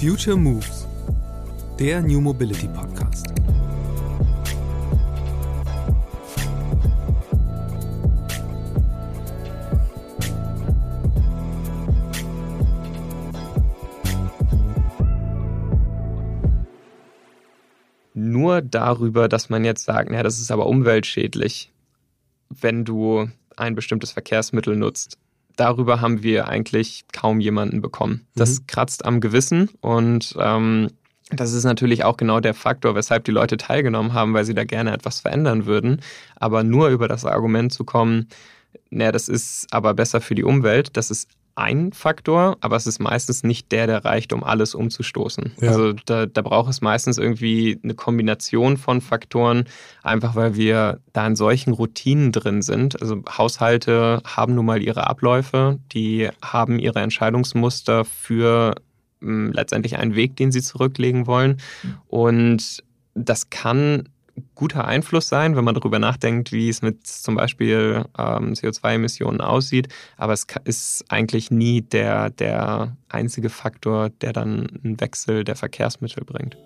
Future Moves, der New Mobility Podcast. Nur darüber, dass man jetzt sagt, ja, das ist aber umweltschädlich, wenn du ein bestimmtes Verkehrsmittel nutzt, darüber haben wir eigentlich kaum jemanden bekommen. Das mhm. kratzt am Gewissen und ähm, das ist natürlich auch genau der Faktor, weshalb die Leute teilgenommen haben, weil sie da gerne etwas verändern würden. Aber nur über das Argument zu kommen, naja, das ist aber besser für die Umwelt, das ist ein Faktor, aber es ist meistens nicht der, der reicht, um alles umzustoßen. Ja. Also da, da braucht es meistens irgendwie eine Kombination von Faktoren, einfach weil wir da in solchen Routinen drin sind. Also Haushalte haben nun mal ihre Abläufe, die haben ihre Entscheidungsmuster für mh, hm, letztendlich einen Weg, den sie zurücklegen wollen. Und das kann guter Einfluss sein, wenn man darüber nachdenkt, wie es mit zum Beispiel ähm, CO2-Emissionen aussieht. Aber es ist eigentlich nie der, der einzige Faktor, der dann einen Wechsel der Verkehrsmittel bringt.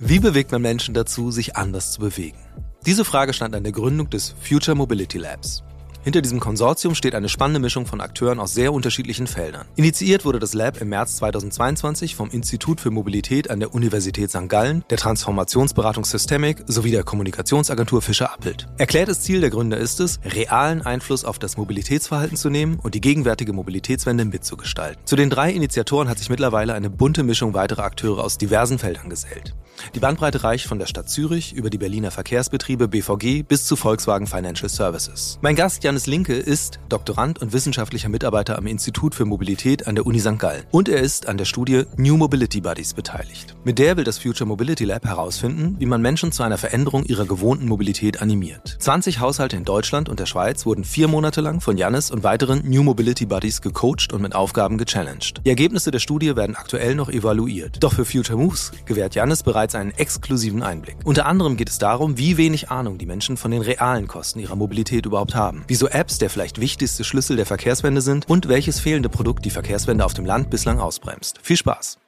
Wie bewegt man Menschen dazu, sich anders zu bewegen? Diese Frage stand an der Gründung des Future Mobility Labs. Hinter diesem Konsortium steht eine spannende Mischung von Akteuren aus sehr unterschiedlichen Feldern. Initiiert wurde das Lab im März 2022 vom Institut für Mobilität an der Universität St. Gallen, der Transformationsberatung Systemic sowie der Kommunikationsagentur Fischer Appelt. Erklärtes Ziel der Gründer ist es, realen Einfluss auf das Mobilitätsverhalten zu nehmen und die gegenwärtige Mobilitätswende mitzugestalten. Zu den drei Initiatoren hat sich mittlerweile eine bunte Mischung weiterer Akteure aus diversen Feldern gesellt. Die Bandbreite reicht von der Stadt Zürich über die Berliner Verkehrsbetriebe BVG bis zu Volkswagen Financial Services. Mein Gast Janis Linke ist Doktorand und wissenschaftlicher Mitarbeiter am Institut für Mobilität an der Uni St. Gallen. Und er ist an der Studie New Mobility Buddies beteiligt. Mit der will das Future Mobility Lab herausfinden, wie man Menschen zu einer Veränderung ihrer gewohnten Mobilität animiert. 20 Haushalte in Deutschland und der Schweiz wurden vier Monate lang von Janis und weiteren New Mobility Buddies gecoacht und mit Aufgaben gechallenged. Die Ergebnisse der Studie werden aktuell noch evaluiert. Doch für Future Moves gewährt Janis bereits bereits einen exklusiven Einblick. Unter anderem geht es darum, wie wenig Ahnung die Menschen von den realen Kosten ihrer Mobilität überhaupt haben, wieso Apps der vielleicht wichtigste Schlüssel der Verkehrswende sind und welches fehlende Produkt die Verkehrswende auf dem Land bislang ausbremst. Viel Spaß!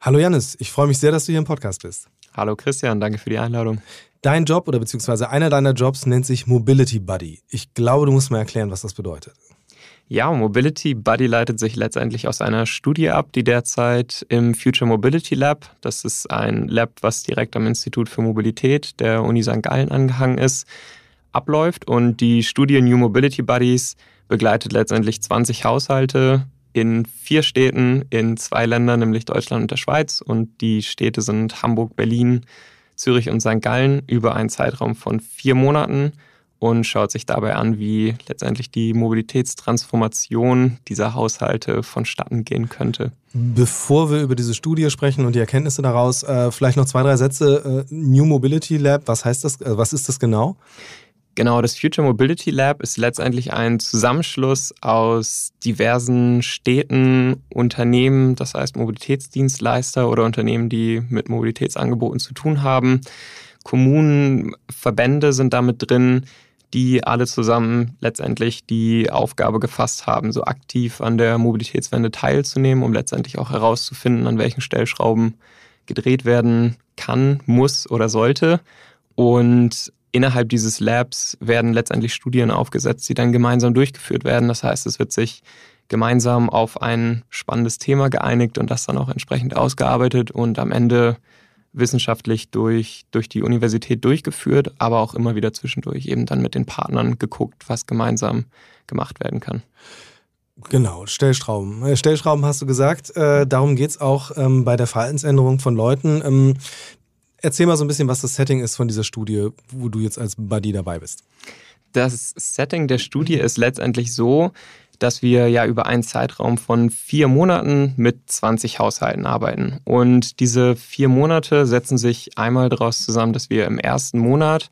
Hallo Janis, ich freue mich sehr, dass du hier im Podcast bist. Hallo Christian, danke für die Einladung. Dein Job oder beziehungsweise einer deiner Jobs nennt sich Mobility Buddy. Ich glaube, du musst mal erklären, was das bedeutet. Ja, Mobility Buddy leitet sich letztendlich aus einer Studie ab, die derzeit im Future Mobility Lab, das ist ein Lab, was direkt am Institut für Mobilität der Uni St. Gallen angehangen ist, abläuft. Und die Studie New Mobility Buddies begleitet letztendlich 20 Haushalte in vier Städten in zwei Ländern, nämlich Deutschland und der Schweiz. Und die Städte sind Hamburg, Berlin, Zürich und St. Gallen über einen Zeitraum von vier Monaten und schaut sich dabei an, wie letztendlich die Mobilitätstransformation dieser Haushalte vonstatten gehen könnte. Bevor wir über diese Studie sprechen und die Erkenntnisse daraus, äh, vielleicht noch zwei, drei Sätze. Äh, New Mobility Lab, was heißt das? Äh, was ist das genau? Genau, das Future Mobility Lab ist letztendlich ein Zusammenschluss aus diversen Städten, Unternehmen, das heißt Mobilitätsdienstleister oder Unternehmen, die mit Mobilitätsangeboten zu tun haben. Kommunen, Verbände sind damit drin, die alle zusammen letztendlich die Aufgabe gefasst haben, so aktiv an der Mobilitätswende teilzunehmen, um letztendlich auch herauszufinden, an welchen Stellschrauben gedreht werden kann, muss oder sollte. Und innerhalb dieses Labs werden letztendlich Studien aufgesetzt, die dann gemeinsam durchgeführt werden. Das heißt, es wird sich gemeinsam auf ein spannendes Thema geeinigt und das dann auch entsprechend ausgearbeitet und am Ende wissenschaftlich durch, durch die Universität durchgeführt, aber auch immer wieder zwischendurch eben dann mit den Partnern geguckt, was gemeinsam gemacht werden kann. Genau, Stellschrauben. Äh, Stellschrauben hast du gesagt. Äh, darum geht's auch ähm, bei der Verhaltensänderung von Leuten. Ähm, erzähl mal so ein bisschen, was das Setting ist von dieser Studie, wo du jetzt als Buddy dabei bist. Das Setting der Studie ist letztendlich so, dass wir ja über einen Zeitraum von vier Monaten mit 20 Haushalten arbeiten. Und diese vier Monate setzen sich einmal daraus zusammen, dass wir im ersten Monat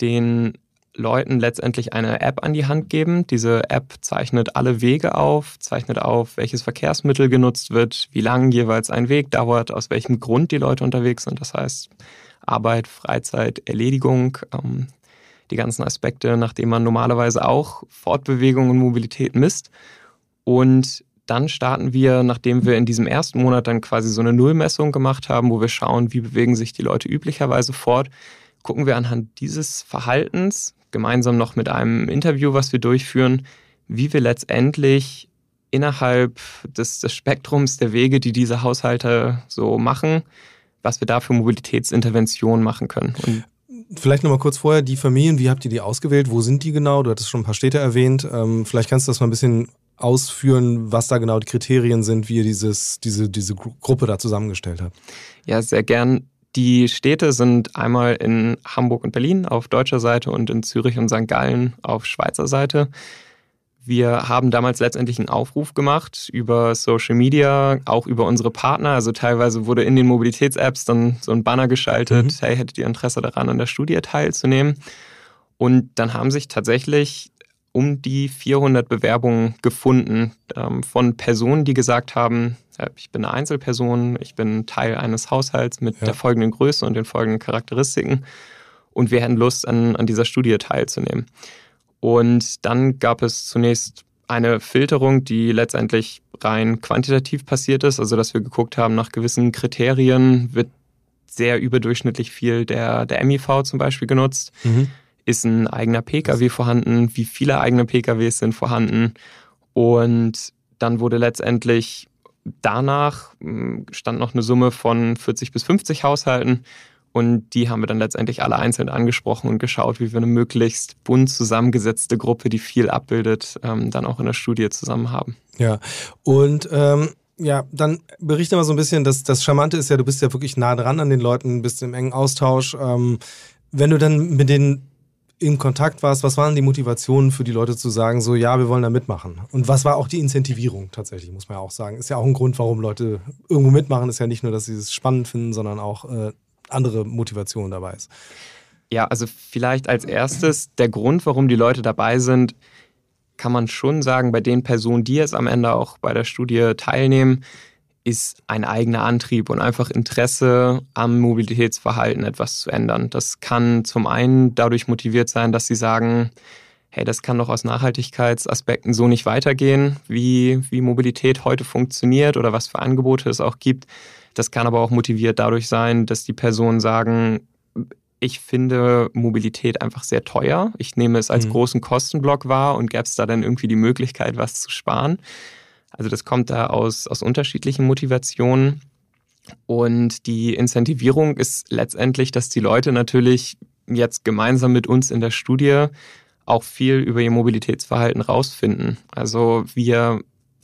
den Leuten letztendlich eine App an die Hand geben. Diese App zeichnet alle Wege auf, zeichnet auf, welches Verkehrsmittel genutzt wird, wie lang jeweils ein Weg dauert, aus welchem Grund die Leute unterwegs sind. Das heißt Arbeit, Freizeit, Erledigung. Ähm, die ganzen Aspekte, nach denen man normalerweise auch Fortbewegung und Mobilität misst. Und dann starten wir, nachdem wir in diesem ersten Monat dann quasi so eine Nullmessung gemacht haben, wo wir schauen, wie bewegen sich die Leute üblicherweise fort, gucken wir anhand dieses Verhaltens, gemeinsam noch mit einem Interview, was wir durchführen, wie wir letztendlich innerhalb des, des Spektrums der Wege, die diese Haushalte so machen, was wir da für Mobilitätsinterventionen machen können. Und Vielleicht nochmal kurz vorher, die Familien, wie habt ihr die ausgewählt? Wo sind die genau? Du hattest schon ein paar Städte erwähnt. Ähm, vielleicht kannst du das mal ein bisschen ausführen, was da genau die Kriterien sind, wie ihr dieses, diese, diese Gruppe da zusammengestellt habt. Ja, sehr gern. Die Städte sind einmal in Hamburg und Berlin auf deutscher Seite und in Zürich und St. Gallen auf Schweizer Seite. Wir haben damals letztendlich einen Aufruf gemacht über Social Media, auch über unsere Partner. Also teilweise wurde in den Mobilitäts-Apps dann so ein Banner geschaltet, mhm. hey, hättet ihr Interesse daran, an der Studie teilzunehmen? Und dann haben sich tatsächlich um die 400 Bewerbungen gefunden ähm, von Personen, die gesagt haben, äh, ich bin eine Einzelperson, ich bin Teil eines Haushalts mit ja. der folgenden Größe und den folgenden Charakteristiken und wir hätten Lust, an, an dieser Studie teilzunehmen. Und dann gab es zunächst eine Filterung, die letztendlich rein quantitativ passiert ist, also dass wir geguckt haben, nach gewissen Kriterien wird sehr überdurchschnittlich viel der, der MIV zum Beispiel genutzt. Mhm. Ist ein eigener Pkw vorhanden? Wie viele eigene Pkws sind vorhanden? Und dann wurde letztendlich danach hm, stand noch eine Summe von 40 bis 50 Haushalten und die haben wir dann letztendlich alle einzeln angesprochen und geschaut, wie wir eine möglichst bunt zusammengesetzte Gruppe, die viel abbildet, ähm, dann auch in der Studie zusammen haben. Ja, und ähm, ja, dann berichte mal so ein bisschen, dass das Charmante ist ja, du bist ja wirklich nah dran an den Leuten, bist im engen Austausch. Ähm, wenn du dann mit denen in Kontakt warst, was waren die Motivationen für die Leute zu sagen, so ja, wir wollen da mitmachen? Und was war auch die Incentivierung tatsächlich, muss man ja auch sagen. Ist ja auch ein Grund, warum Leute irgendwo mitmachen, ist ja nicht nur, dass sie es spannend finden, sondern auch äh, andere Motivation dabei ist. Ja, also vielleicht als erstes der Grund, warum die Leute dabei sind, kann man schon sagen, bei den Personen, die jetzt am Ende auch bei der Studie teilnehmen, ist ein eigener Antrieb und einfach Interesse am Mobilitätsverhalten etwas zu ändern. Das kann zum einen dadurch motiviert sein, dass sie sagen, hey, das kann doch aus Nachhaltigkeitsaspekten so nicht weitergehen, wie, wie Mobilität heute funktioniert oder was für Angebote es auch gibt. Das kann aber auch motiviert dadurch sein, dass die Personen sagen, ich finde Mobilität einfach sehr teuer. Ich nehme es als mhm. großen Kostenblock wahr und gäbe es da dann irgendwie die Möglichkeit, was zu sparen. Also das kommt da aus, aus unterschiedlichen Motivationen. Und die Incentivierung ist letztendlich, dass die Leute natürlich jetzt gemeinsam mit uns in der Studie auch viel über ihr Mobilitätsverhalten rausfinden. Also wir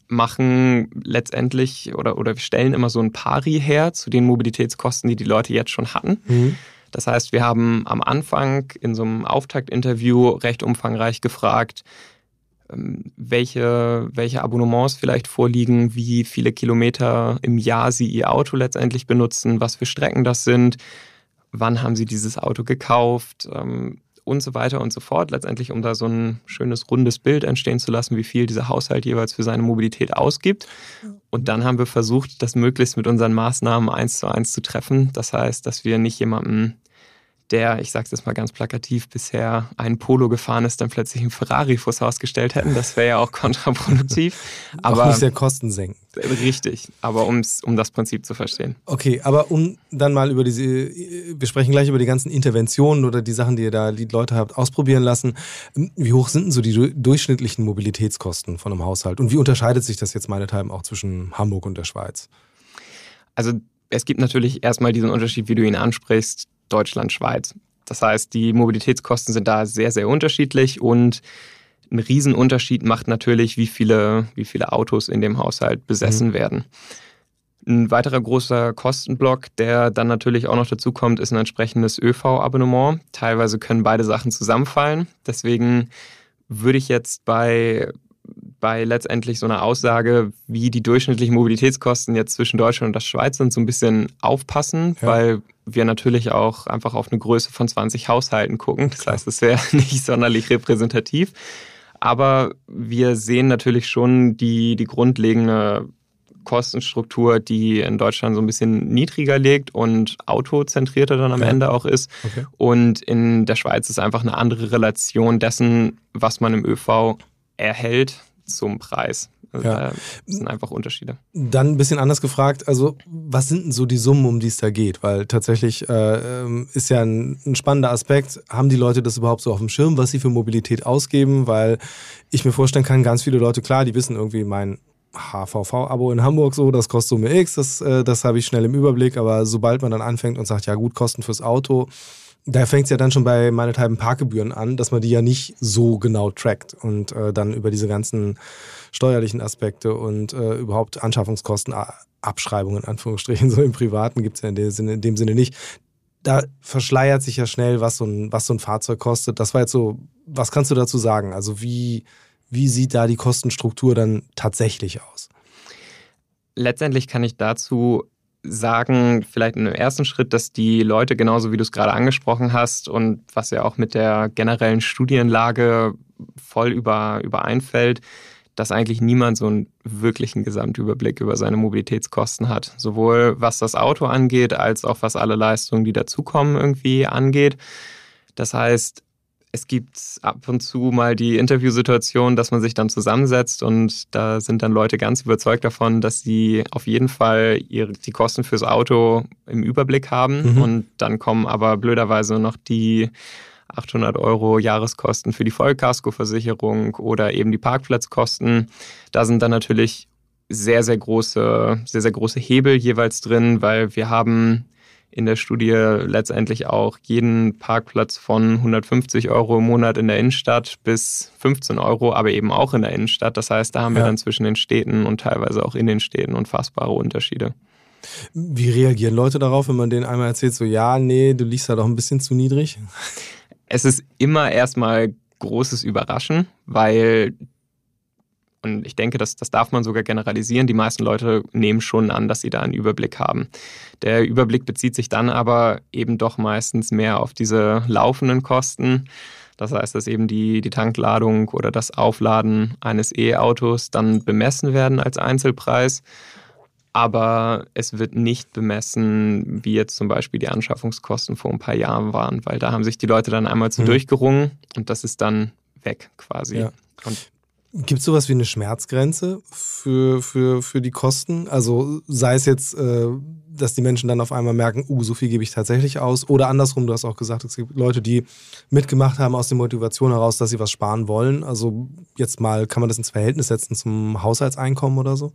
machen letztendlich oder, oder wir stellen immer so ein Pari her zu den Mobilitätskosten, die die Leute jetzt schon hatten. Mhm. Das heißt, wir haben am Anfang in so einem Auftaktinterview recht umfangreich gefragt, welche, welche Abonnements vielleicht vorliegen, wie viele Kilometer im Jahr sie ihr Auto letztendlich benutzen, was für Strecken das sind, wann haben sie dieses Auto gekauft, ähm, und so weiter und so fort. Letztendlich, um da so ein schönes rundes Bild entstehen zu lassen, wie viel dieser Haushalt jeweils für seine Mobilität ausgibt. Und dann haben wir versucht, das möglichst mit unseren Maßnahmen eins zu eins zu treffen. Das heißt, dass wir nicht jemandem der, ich sage es jetzt mal ganz plakativ, bisher ein Polo gefahren ist, dann plötzlich ein Ferrari vors Haus gestellt hätten. Das wäre ja auch kontraproduktiv. aber auch nicht sehr kostensenkend. Richtig, aber um's, um das Prinzip zu verstehen. Okay, aber um dann mal über diese, wir sprechen gleich über die ganzen Interventionen oder die Sachen, die ihr da die Leute habt ausprobieren lassen. Wie hoch sind denn so die durchschnittlichen Mobilitätskosten von einem Haushalt? Und wie unterscheidet sich das jetzt meinethalben auch zwischen Hamburg und der Schweiz? Also es gibt natürlich erstmal diesen Unterschied, wie du ihn ansprichst, Deutschland, Schweiz. Das heißt, die Mobilitätskosten sind da sehr, sehr unterschiedlich und ein Riesenunterschied macht natürlich, wie viele, wie viele Autos in dem Haushalt besessen mhm. werden. Ein weiterer großer Kostenblock, der dann natürlich auch noch dazu kommt, ist ein entsprechendes ÖV-Abonnement. Teilweise können beide Sachen zusammenfallen. Deswegen würde ich jetzt bei bei letztendlich so einer Aussage, wie die durchschnittlichen Mobilitätskosten jetzt zwischen Deutschland und der Schweiz sind, so ein bisschen aufpassen, ja. weil wir natürlich auch einfach auf eine Größe von 20 Haushalten gucken. Das heißt, es wäre nicht sonderlich repräsentativ. Aber wir sehen natürlich schon die, die grundlegende Kostenstruktur, die in Deutschland so ein bisschen niedriger liegt und autozentrierter dann am ja. Ende auch ist. Okay. Und in der Schweiz ist einfach eine andere Relation dessen, was man im ÖV erhält zum Preis. Also Ja. Da sind einfach Unterschiede. Dann ein bisschen anders gefragt, also was sind denn so die Summen, um die es da geht? Weil tatsächlich äh, ähm, ist ja ein, ein spannender Aspekt. Haben die Leute das überhaupt so auf dem Schirm, was sie für Mobilität ausgeben? Weil ich mir vorstellen kann, ganz viele Leute, klar, die wissen irgendwie mein HVV-Abo in Hamburg so, das kostet Summe X, das, äh, das habe ich schnell im Überblick, aber sobald man dann anfängt und sagt, ja gut, Kosten fürs Auto, da fängt es ja dann schon bei meinethalben Parkgebühren an, dass man die ja nicht so genau trackt und äh, dann über diese ganzen steuerlichen Aspekte und äh, überhaupt Anschaffungskosten, Abschreibungen in Anführungsstrichen, so im Privaten gibt es ja in dem, Sinne, in dem Sinne nicht. Da verschleiert sich ja schnell, was so, ein, was so ein Fahrzeug kostet. Das war jetzt so, was kannst du dazu sagen? Also wie, wie sieht da die Kostenstruktur dann tatsächlich aus? Letztendlich kann ich dazu sagen, vielleicht in dem ersten Schritt, dass die Leute genauso wie du es gerade angesprochen hast und was ja auch mit der generellen Studienlage voll über, übereinfällt, dass eigentlich niemand so einen wirklichen Gesamtüberblick über seine Mobilitätskosten hat. Sowohl was das Auto angeht, als auch was alle Leistungen, die dazukommen, irgendwie angeht. Das heißt, es gibt ab und zu mal die Interviewsituation, dass man sich dann zusammensetzt und da sind dann Leute ganz überzeugt davon, dass sie auf jeden Fall ihre, die Kosten fürs Auto im Überblick haben. Mhm. Und dann kommen aber blöderweise noch die 800 Euro Jahreskosten für die Vollkaskoversicherung oder eben die Parkplatzkosten. Da sind dann natürlich sehr, sehr große, sehr, sehr große Hebel jeweils drin, weil wir haben in der Studie letztendlich auch jeden Parkplatz von 150 Euro im Monat in der Innenstadt bis 15 Euro, aber eben auch in der Innenstadt. Das heißt, da haben wir Ja. dann zwischen den Städten und teilweise auch in den Städten unfassbare Unterschiede. Wie reagieren Leute darauf, wenn man denen einmal erzählt, so ja, nee, du liegst da doch ein bisschen zu niedrig? Es ist immer erstmal großes Überraschen, weil, und ich denke, das, das darf man sogar generalisieren, die meisten Leute nehmen schon an, dass sie da einen Überblick haben. Der Überblick bezieht sich dann aber eben doch meistens mehr auf diese laufenden Kosten. Das heißt, dass eben die, die Tankladung oder das Aufladen eines E-Autos dann bemessen werden als Einzelpreis. Aber es wird nicht bemessen, wie jetzt zum Beispiel die Anschaffungskosten vor ein paar Jahren waren, weil da haben sich die Leute dann einmal zu Mhm. durchgerungen und das ist dann weg quasi. Ja. Und Gibt es sowas wie eine Schmerzgrenze für, für, für die Kosten? Also sei es jetzt, äh, dass die Menschen dann auf einmal merken, uh, so viel gebe ich tatsächlich aus. Oder andersrum, du hast auch gesagt, es gibt Leute, die mitgemacht haben aus der Motivation heraus, dass sie was sparen wollen. Also jetzt mal, kann man das ins Verhältnis setzen zum Haushaltseinkommen oder so?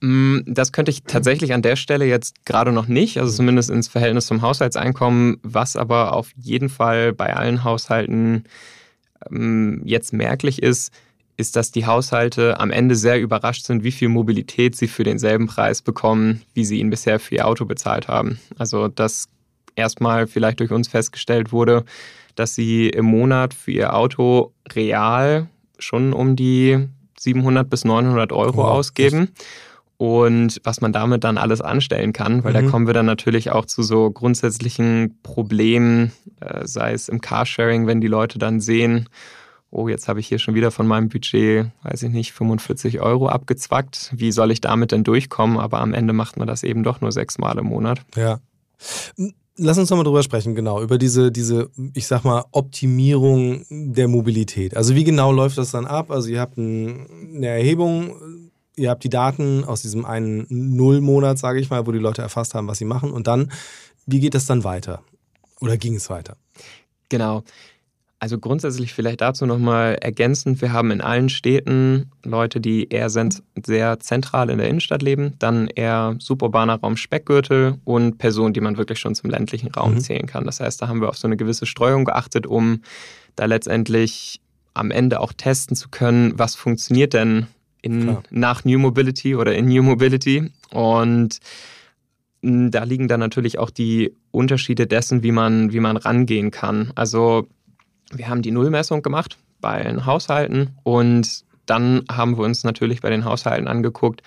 Mm, Das könnte ich tatsächlich an der Stelle jetzt gerade noch nicht, also zumindest ins Verhältnis zum Haushaltseinkommen, was aber auf jeden Fall bei allen Haushalten jetzt merklich ist, ist, dass die Haushalte am Ende sehr überrascht sind, wie viel Mobilität sie für denselben Preis bekommen, wie sie ihn bisher für ihr Auto bezahlt haben. Also dass erstmal vielleicht durch uns festgestellt wurde, dass sie im Monat für ihr Auto real schon um die 700 bis 900 Euro Wow, ausgeben. Und was man damit dann alles anstellen kann, weil da Mhm. kommen wir dann natürlich auch zu so grundsätzlichen Problemen, äh, sei es im Carsharing, wenn die Leute dann sehen, oh, jetzt habe ich hier schon wieder von meinem Budget, weiß ich nicht, 45 Euro abgezwackt. Wie soll ich damit denn durchkommen? Aber am Ende macht man das eben doch nur sechsmal im Monat. Ja. Lass uns nochmal drüber sprechen, genau, über diese, diese, ich sag mal, Optimierung der Mobilität. Also wie genau läuft das dann ab? Also ihr habt ein, eine Erhebung, ihr habt die Daten aus diesem einen Nullmonat, sage ich mal, wo die Leute erfasst haben, was sie machen. Und dann, wie geht das dann weiter? Oder ging es weiter? Genau. Also grundsätzlich vielleicht dazu nochmal ergänzend, wir haben in allen Städten Leute, die eher sehr zentral in der Innenstadt leben, dann eher suburbaner Raum Speckgürtel und Personen, die man wirklich schon zum ländlichen Raum Mhm. zählen kann. Das heißt, da haben wir auf so eine gewisse Streuung geachtet, um da letztendlich am Ende auch testen zu können, was funktioniert denn in, Klar. nach New Mobility oder in New Mobility. Und mh, da liegen dann natürlich auch die Unterschiede dessen, wie man, wie man rangehen kann. Also wir haben die Nullmessung gemacht bei den Haushalten und dann haben wir uns natürlich bei den Haushalten angeguckt,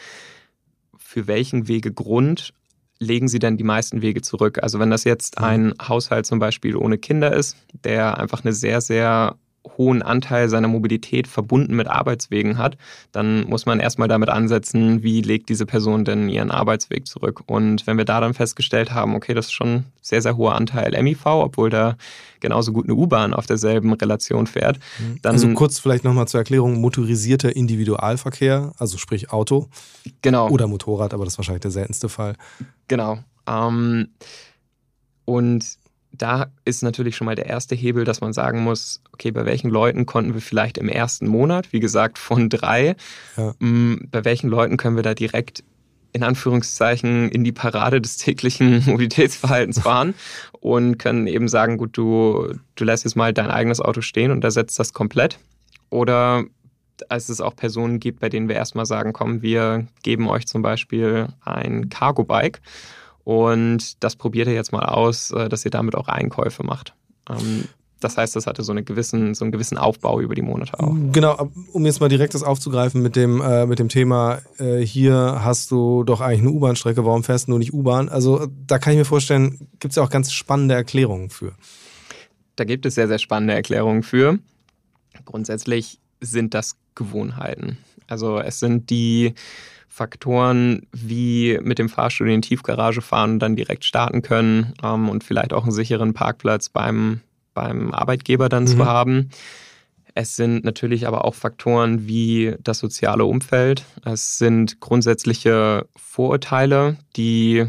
für welchen Wegegrund legen sie denn die meisten Wege zurück. Also wenn das jetzt Mhm. ein Haushalt zum Beispiel ohne Kinder ist, der einfach eine sehr, sehr hohen Anteil seiner Mobilität verbunden mit Arbeitswegen hat, dann muss man erstmal damit ansetzen, wie legt diese Person denn ihren Arbeitsweg zurück. Und wenn wir da dann festgestellt haben, okay, das ist schon ein sehr, sehr hoher Anteil MIV, obwohl da genauso gut eine U-Bahn auf derselben Relation fährt. Mhm. Dann also kurz vielleicht nochmal zur Erklärung, motorisierter Individualverkehr, also sprich Auto. Genau. Oder Motorrad, aber das ist wahrscheinlich der seltenste Fall. Genau. Ähm, und da ist natürlich schon mal der erste Hebel, dass man sagen muss, okay, bei welchen Leuten konnten wir vielleicht im ersten Monat, wie gesagt, von drei, ja. Mm, bei welchen Leuten können wir da direkt in Anführungszeichen in die Parade des täglichen Mobilitätsverhaltens fahren und können eben sagen, gut, du, du lässt jetzt mal dein eigenes Auto stehen und ersetzt das komplett. Oder als es auch Personen gibt, bei denen wir erstmal sagen, komm, wir geben euch zum Beispiel ein Cargo-Bike und das probiert ihr jetzt mal aus, äh, dass ihr damit auch Einkäufe macht. Ähm, das heißt, das hatte so, eine gewissen, so einen gewissen Aufbau über die Monate auch. Genau, um jetzt mal direkt das aufzugreifen mit dem, äh, mit dem Thema, äh, hier hast du doch eigentlich eine U-Bahn-Strecke, warum fährst du nur nicht U-Bahn? Also da kann ich mir vorstellen, gibt es ja auch ganz spannende Erklärungen für. Da gibt es sehr, sehr spannende Erklärungen für. Grundsätzlich sind das Gewohnheiten. Also es sind die Faktoren wie mit dem Fahrstuhl in die Tiefgarage fahren und dann direkt starten können ähm, und vielleicht auch einen sicheren Parkplatz beim, beim Arbeitgeber dann mhm. zu haben. Es sind natürlich aber auch Faktoren wie das soziale Umfeld. Es sind grundsätzliche Vorurteile, die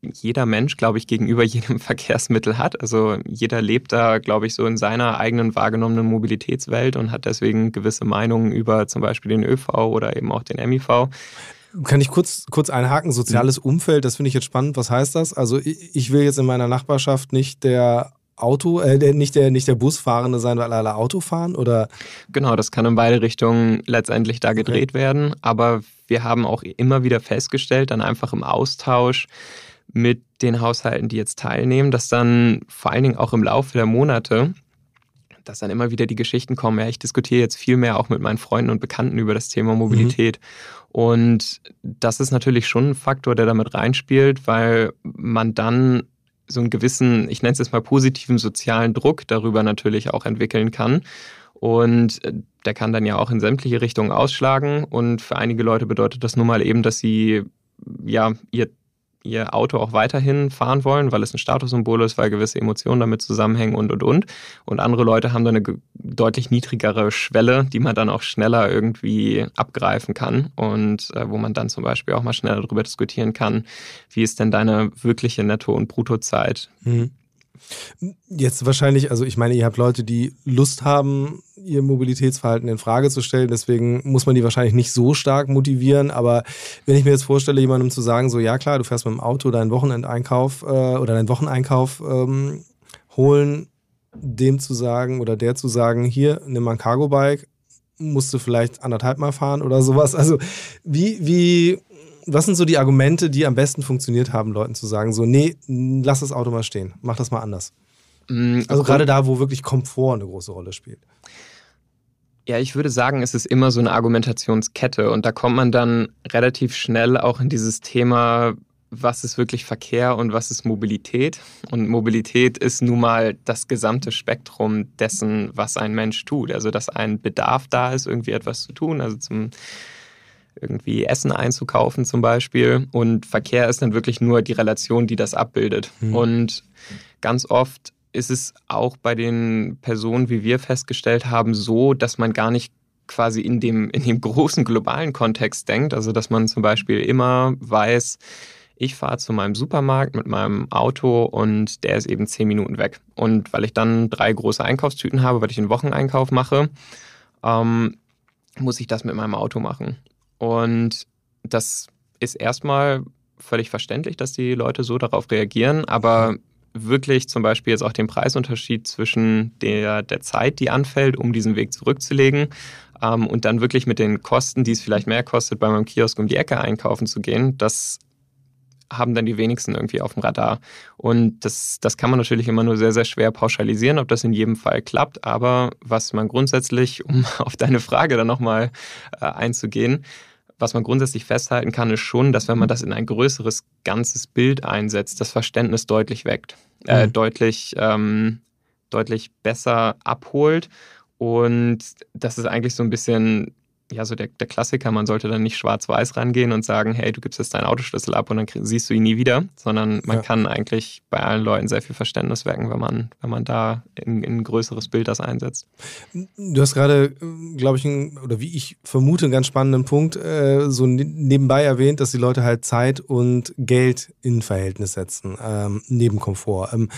jeder Mensch, glaube ich, gegenüber jedem Verkehrsmittel hat. Also jeder lebt da, glaube ich, so in seiner eigenen wahrgenommenen Mobilitätswelt und hat deswegen gewisse Meinungen über zum Beispiel den ÖV oder eben auch den MIV. Kann ich kurz, kurz einhaken? Soziales mhm. Umfeld, das finde ich jetzt spannend. Was heißt das? Also ich will jetzt in meiner Nachbarschaft nicht der Auto, äh, nicht der, nicht der Busfahrende sein, weil alle Auto fahren oder? Genau, das kann in beide Richtungen letztendlich da gedreht okay. werden. Aber wir haben auch immer wieder festgestellt, dann einfach im Austausch mit den Haushalten, die jetzt teilnehmen, dass dann vor allen Dingen auch im Laufe der Monate dass dann immer wieder die Geschichten kommen, ja, ich diskutiere jetzt viel mehr auch mit meinen Freunden und Bekannten über das Thema Mobilität. Mhm. Und das ist natürlich schon ein Faktor, der damit reinspielt, weil man dann so einen gewissen, ich nenne es jetzt mal positiven sozialen Druck darüber natürlich auch entwickeln kann. Und der kann dann ja auch in sämtliche Richtungen ausschlagen. Und für einige Leute bedeutet das nun mal eben, dass sie ja ihr ihr Auto auch weiterhin fahren wollen, weil es ein Statussymbol ist, weil gewisse Emotionen damit zusammenhängen und und und. Und andere Leute haben da eine deutlich niedrigere Schwelle, die man dann auch schneller irgendwie abgreifen kann und äh, wo man dann zum Beispiel auch mal schneller darüber diskutieren kann, wie ist denn deine wirkliche Netto- und Bruttozeit. Mhm. Jetzt wahrscheinlich, also ich meine, ihr habt Leute, die Lust haben, ihr Mobilitätsverhalten in Frage zu stellen. Deswegen muss man die wahrscheinlich nicht so stark motivieren. Aber wenn ich mir jetzt vorstelle, jemandem zu sagen, so ja klar, du fährst mit dem Auto deinen Wochenendeinkauf äh, oder deinen Wocheneinkauf ähm, holen, dem zu sagen oder der zu sagen, hier, nimm mal ein Cargo-Bike, musst du vielleicht anderthalb Mal fahren oder sowas. Also wie, wie was sind so die Argumente, die am besten funktioniert haben, Leuten zu sagen, so, nee, lass das Auto mal stehen, mach das mal anders? Mm, also gerade da, wo wirklich Komfort eine große Rolle spielt. Ja, ich würde sagen, es ist immer so eine Argumentationskette und da kommt man dann relativ schnell auch in dieses Thema, was ist wirklich Verkehr und was ist Mobilität. Und Mobilität ist nun mal das gesamte Spektrum dessen, was ein Mensch tut. Also, dass ein Bedarf da ist, irgendwie etwas zu tun. Also zum irgendwie Essen einzukaufen zum Beispiel. Und Verkehr ist dann wirklich nur die Relation, die das abbildet. Mhm. Und ganz oft ist es auch bei den Personen, wie wir festgestellt haben, so, dass man gar nicht quasi in dem, in dem großen globalen Kontext denkt. Also dass man zum Beispiel immer weiß, ich fahre zu meinem Supermarkt mit meinem Auto und der ist eben zehn Minuten weg. Und weil ich dann drei große Einkaufstüten habe, weil ich einen Wocheneinkauf mache, ähm, muss ich das mit meinem Auto machen. Und das ist erstmal völlig verständlich, dass die Leute so darauf reagieren, aber wirklich zum Beispiel jetzt auch den Preisunterschied zwischen der, der Zeit, die anfällt, um diesen Weg zurückzulegen ähm, und dann wirklich mit den Kosten, die es vielleicht mehr kostet, bei meinem Kiosk um die Ecke einkaufen zu gehen, das haben dann die wenigsten irgendwie auf dem Radar. Und das, das kann man natürlich immer nur sehr, sehr schwer pauschalisieren, ob das in jedem Fall klappt. Aber was man grundsätzlich, um auf deine Frage dann nochmal äh, einzugehen, was man grundsätzlich festhalten kann, ist schon, dass wenn man das in ein größeres ganzes Bild einsetzt, das Verständnis deutlich weckt, äh, mhm. deutlich, ähm, deutlich besser abholt Und das ist eigentlich so ein bisschen ja, so der, der Klassiker, man sollte dann nicht schwarz-weiß rangehen und sagen, hey, du gibst jetzt deinen Autoschlüssel ab und dann siehst du ihn nie wieder, sondern man ja. kann eigentlich bei allen Leuten sehr viel Verständnis wecken, wenn man, wenn man da in, in ein größeres Bild das einsetzt. Du hast gerade, glaube ich, ein, oder wie ich vermute, einen ganz spannenden Punkt äh, so nebenbei erwähnt, dass die Leute halt Zeit und Geld in Verhältnis setzen, ähm, neben Komfort. Ähm,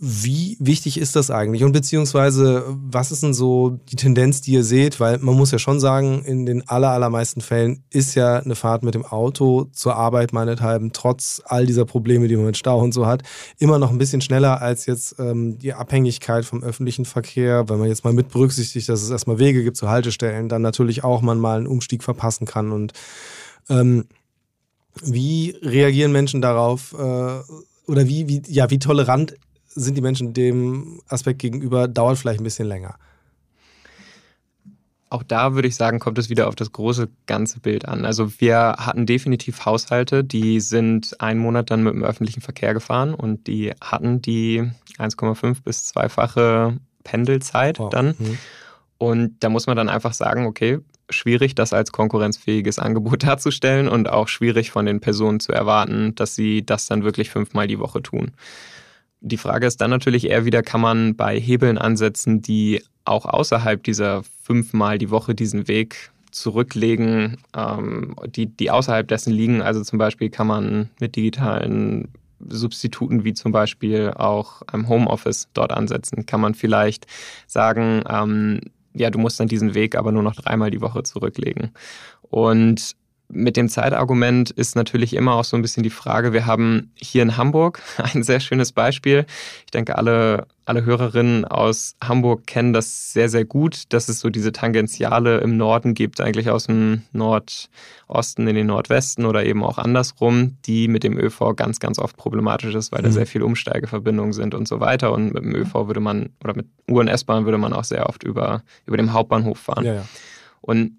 wie wichtig ist das eigentlich? Und beziehungsweise, was ist denn so die Tendenz, die ihr seht? Weil man muss ja schon sagen, in den aller, allermeisten Fällen ist ja eine Fahrt mit dem Auto zur Arbeit meinethalben, trotz all dieser Probleme, die man mit Stau und so hat, immer noch ein bisschen schneller als jetzt ähm, die Abhängigkeit vom öffentlichen Verkehr. Wenn man jetzt mal mit berücksichtigt, dass es erstmal Wege gibt zu Haltestellen, dann natürlich auch man mal einen Umstieg verpassen kann. Und ähm, wie reagieren Menschen darauf? Äh, oder wie, wie, ja, wie tolerant sind die Menschen dem Aspekt gegenüber, dauert vielleicht ein bisschen länger. Auch da würde ich sagen, kommt es wieder auf das große ganze Bild an. Also wir hatten definitiv Haushalte, die sind einen Monat dann mit dem öffentlichen Verkehr gefahren und die hatten die 1,5 bis zweifache Pendelzeit wow. dann. Mhm. Und da muss man dann einfach sagen, okay, schwierig, das als konkurrenzfähiges Angebot darzustellen und auch schwierig von den Personen zu erwarten, dass sie das dann wirklich fünfmal die Woche tun. Die Frage ist dann natürlich eher wieder, kann man bei Hebeln ansetzen, die auch außerhalb dieser fünfmal die Woche diesen Weg zurücklegen, ähm, die, die außerhalb dessen liegen. Also zum Beispiel kann man mit digitalen Substituten wie zum Beispiel auch im Homeoffice dort ansetzen. Kann man vielleicht sagen, ähm, ja, du musst dann diesen Weg aber nur noch dreimal die Woche zurücklegen. Und mit dem Zeitargument ist natürlich immer auch so ein bisschen die Frage, wir haben hier in Hamburg ein sehr schönes Beispiel. Ich denke, alle, alle Hörerinnen aus Hamburg kennen das sehr, sehr gut, dass es so diese Tangentiale im Norden gibt, eigentlich aus dem Nordosten in den Nordwesten oder eben auch andersrum, die mit dem ÖV ganz, ganz oft problematisch ist, weil mhm. da sehr viele Umsteigeverbindungen sind und so weiter. Und mit dem ÖV würde man, oder mit U- und S-Bahn würde man auch sehr oft über, über dem Hauptbahnhof fahren. Ja, ja. Und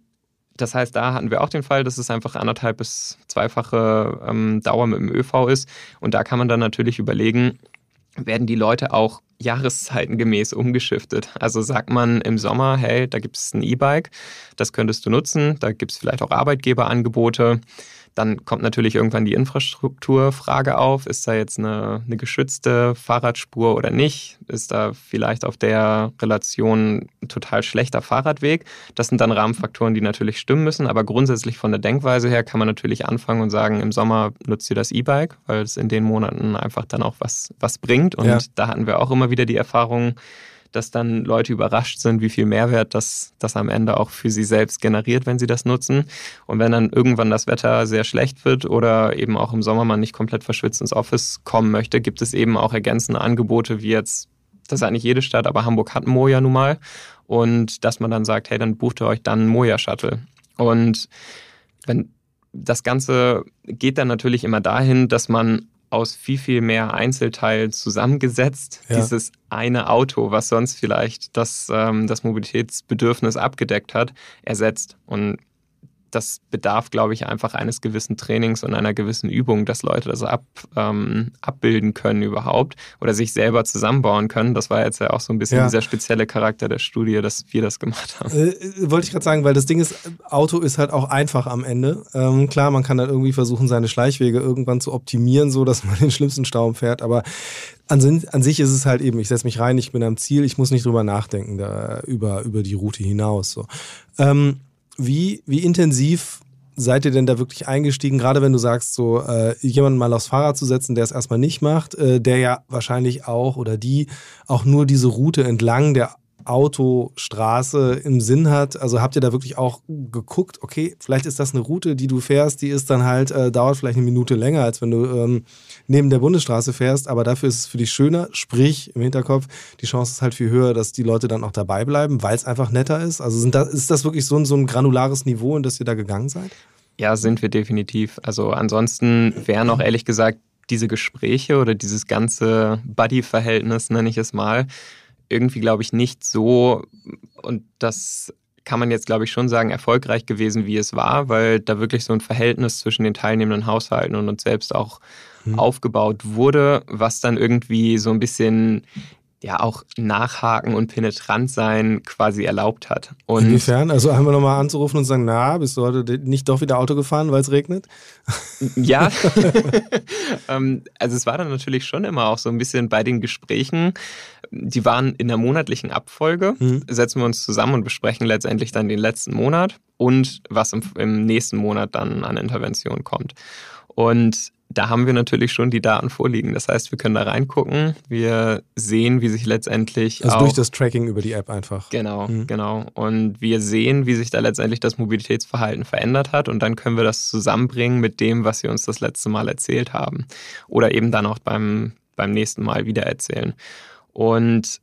das heißt, da hatten wir auch den Fall, dass es einfach anderthalb bis zweifache ähm, Dauer mit dem ÖV ist. Und da kann man dann natürlich überlegen, werden die Leute auch jahreszeitengemäß umgeschiftet. Also sagt man im Sommer, hey, da gibt es ein E-Bike, das könntest du nutzen, da gibt es vielleicht auch Arbeitgeberangebote. Dann kommt natürlich irgendwann die Infrastrukturfrage auf. Ist da jetzt eine, eine geschützte Fahrradspur oder nicht? Ist da vielleicht auf der Relation ein total schlechter Fahrradweg? Das sind dann Rahmenfaktoren, die natürlich stimmen müssen. Aber grundsätzlich von der Denkweise her kann man natürlich anfangen und sagen, im Sommer nutzt ihr das E-Bike, weil es in den Monaten einfach dann auch was, was bringt. Und ja. da hatten wir auch immer wieder die Erfahrung, dass dann Leute überrascht sind, wie viel Mehrwert das, das am Ende auch für sie selbst generiert, wenn sie das nutzen. Und wenn dann irgendwann das Wetter sehr schlecht wird oder eben auch im Sommer man nicht komplett verschwitzt ins Office kommen möchte, gibt es eben auch ergänzende Angebote, wie jetzt, das ist eigentlich jede Stadt, aber Hamburg hat Moja nun mal. Und dass man dann sagt, hey, dann bucht ihr euch dann einen Moja-Shuttle. Und wenn das Ganze geht dann natürlich immer dahin, dass man aus viel, viel mehr Einzelteilen zusammengesetzt. Ja. Dieses eine Auto, was sonst vielleicht das, ähm, das Mobilitätsbedürfnis abgedeckt hat, ersetzt. Und das bedarf, glaube ich, einfach eines gewissen Trainings und einer gewissen Übung, dass Leute das ab, ähm, abbilden können überhaupt oder sich selber zusammenbauen können. Das war jetzt ja auch so ein bisschen ja. dieser spezielle Charakter der Studie, dass wir das gemacht haben. Äh, wollte ich gerade sagen, weil das Ding ist, Auto ist halt auch einfach am Ende. Ähm, klar, man kann dann irgendwie versuchen, seine Schleichwege irgendwann zu optimieren, so dass man den schlimmsten Stau fährt, aber an, an, sich ist es halt eben, ich setze mich rein, ich bin am Ziel, ich muss nicht drüber nachdenken, da, über, über die Route hinaus. So. Ähm, wie, wie intensiv seid ihr denn da wirklich eingestiegen? Gerade wenn du sagst, so äh, jemanden mal aufs Fahrrad zu setzen, der es erstmal nicht macht, äh, der ja wahrscheinlich auch oder die auch nur diese Route entlang der Autostraße im Sinn hat. Also habt ihr da wirklich auch geguckt, okay, vielleicht ist das eine Route, die du fährst, die ist dann halt, äh, dauert vielleicht eine Minute länger, als wenn du ähm, neben der Bundesstraße fährst, aber dafür ist es für dich schöner, sprich im Hinterkopf, die Chance ist halt viel höher, dass die Leute dann auch dabei bleiben, weil es einfach netter ist. Also da, ist das wirklich so ein, so ein granulares Niveau, in das ihr da gegangen seid? Ja, sind wir definitiv. Also ansonsten wären auch ehrlich gesagt diese Gespräche oder dieses ganze Buddy-Verhältnis, nenne ich es mal, irgendwie, glaube ich, nicht so, und das kann man jetzt, glaube ich, schon sagen, erfolgreich gewesen, wie es war, weil da wirklich so ein Verhältnis zwischen den teilnehmenden Haushalten und uns selbst auch mhm. aufgebaut wurde, was dann irgendwie so ein bisschen ja auch nachhaken und penetrant sein quasi erlaubt hat. Und Inwiefern? Also einmal nochmal anzurufen und sagen, na, bist du heute nicht doch wieder Auto gefahren, weil es regnet? Ja, ähm, also es war dann natürlich schon immer auch so ein bisschen bei den Gesprächen, die waren in der monatlichen Abfolge, mhm. setzen wir uns zusammen und besprechen letztendlich dann den letzten Monat und was im, im nächsten Monat dann an Intervention kommt. Und da haben wir natürlich schon die Daten vorliegen. Das heißt, wir können da reingucken, wir sehen, wie sich letztendlich. Also durch das Tracking über die App einfach. Genau, mhm. genau. Und wir sehen, wie sich da letztendlich das Mobilitätsverhalten verändert hat und dann können wir das zusammenbringen mit dem, was sie uns das letzte Mal erzählt haben. Oder eben dann auch beim, beim nächsten Mal wieder erzählen. Und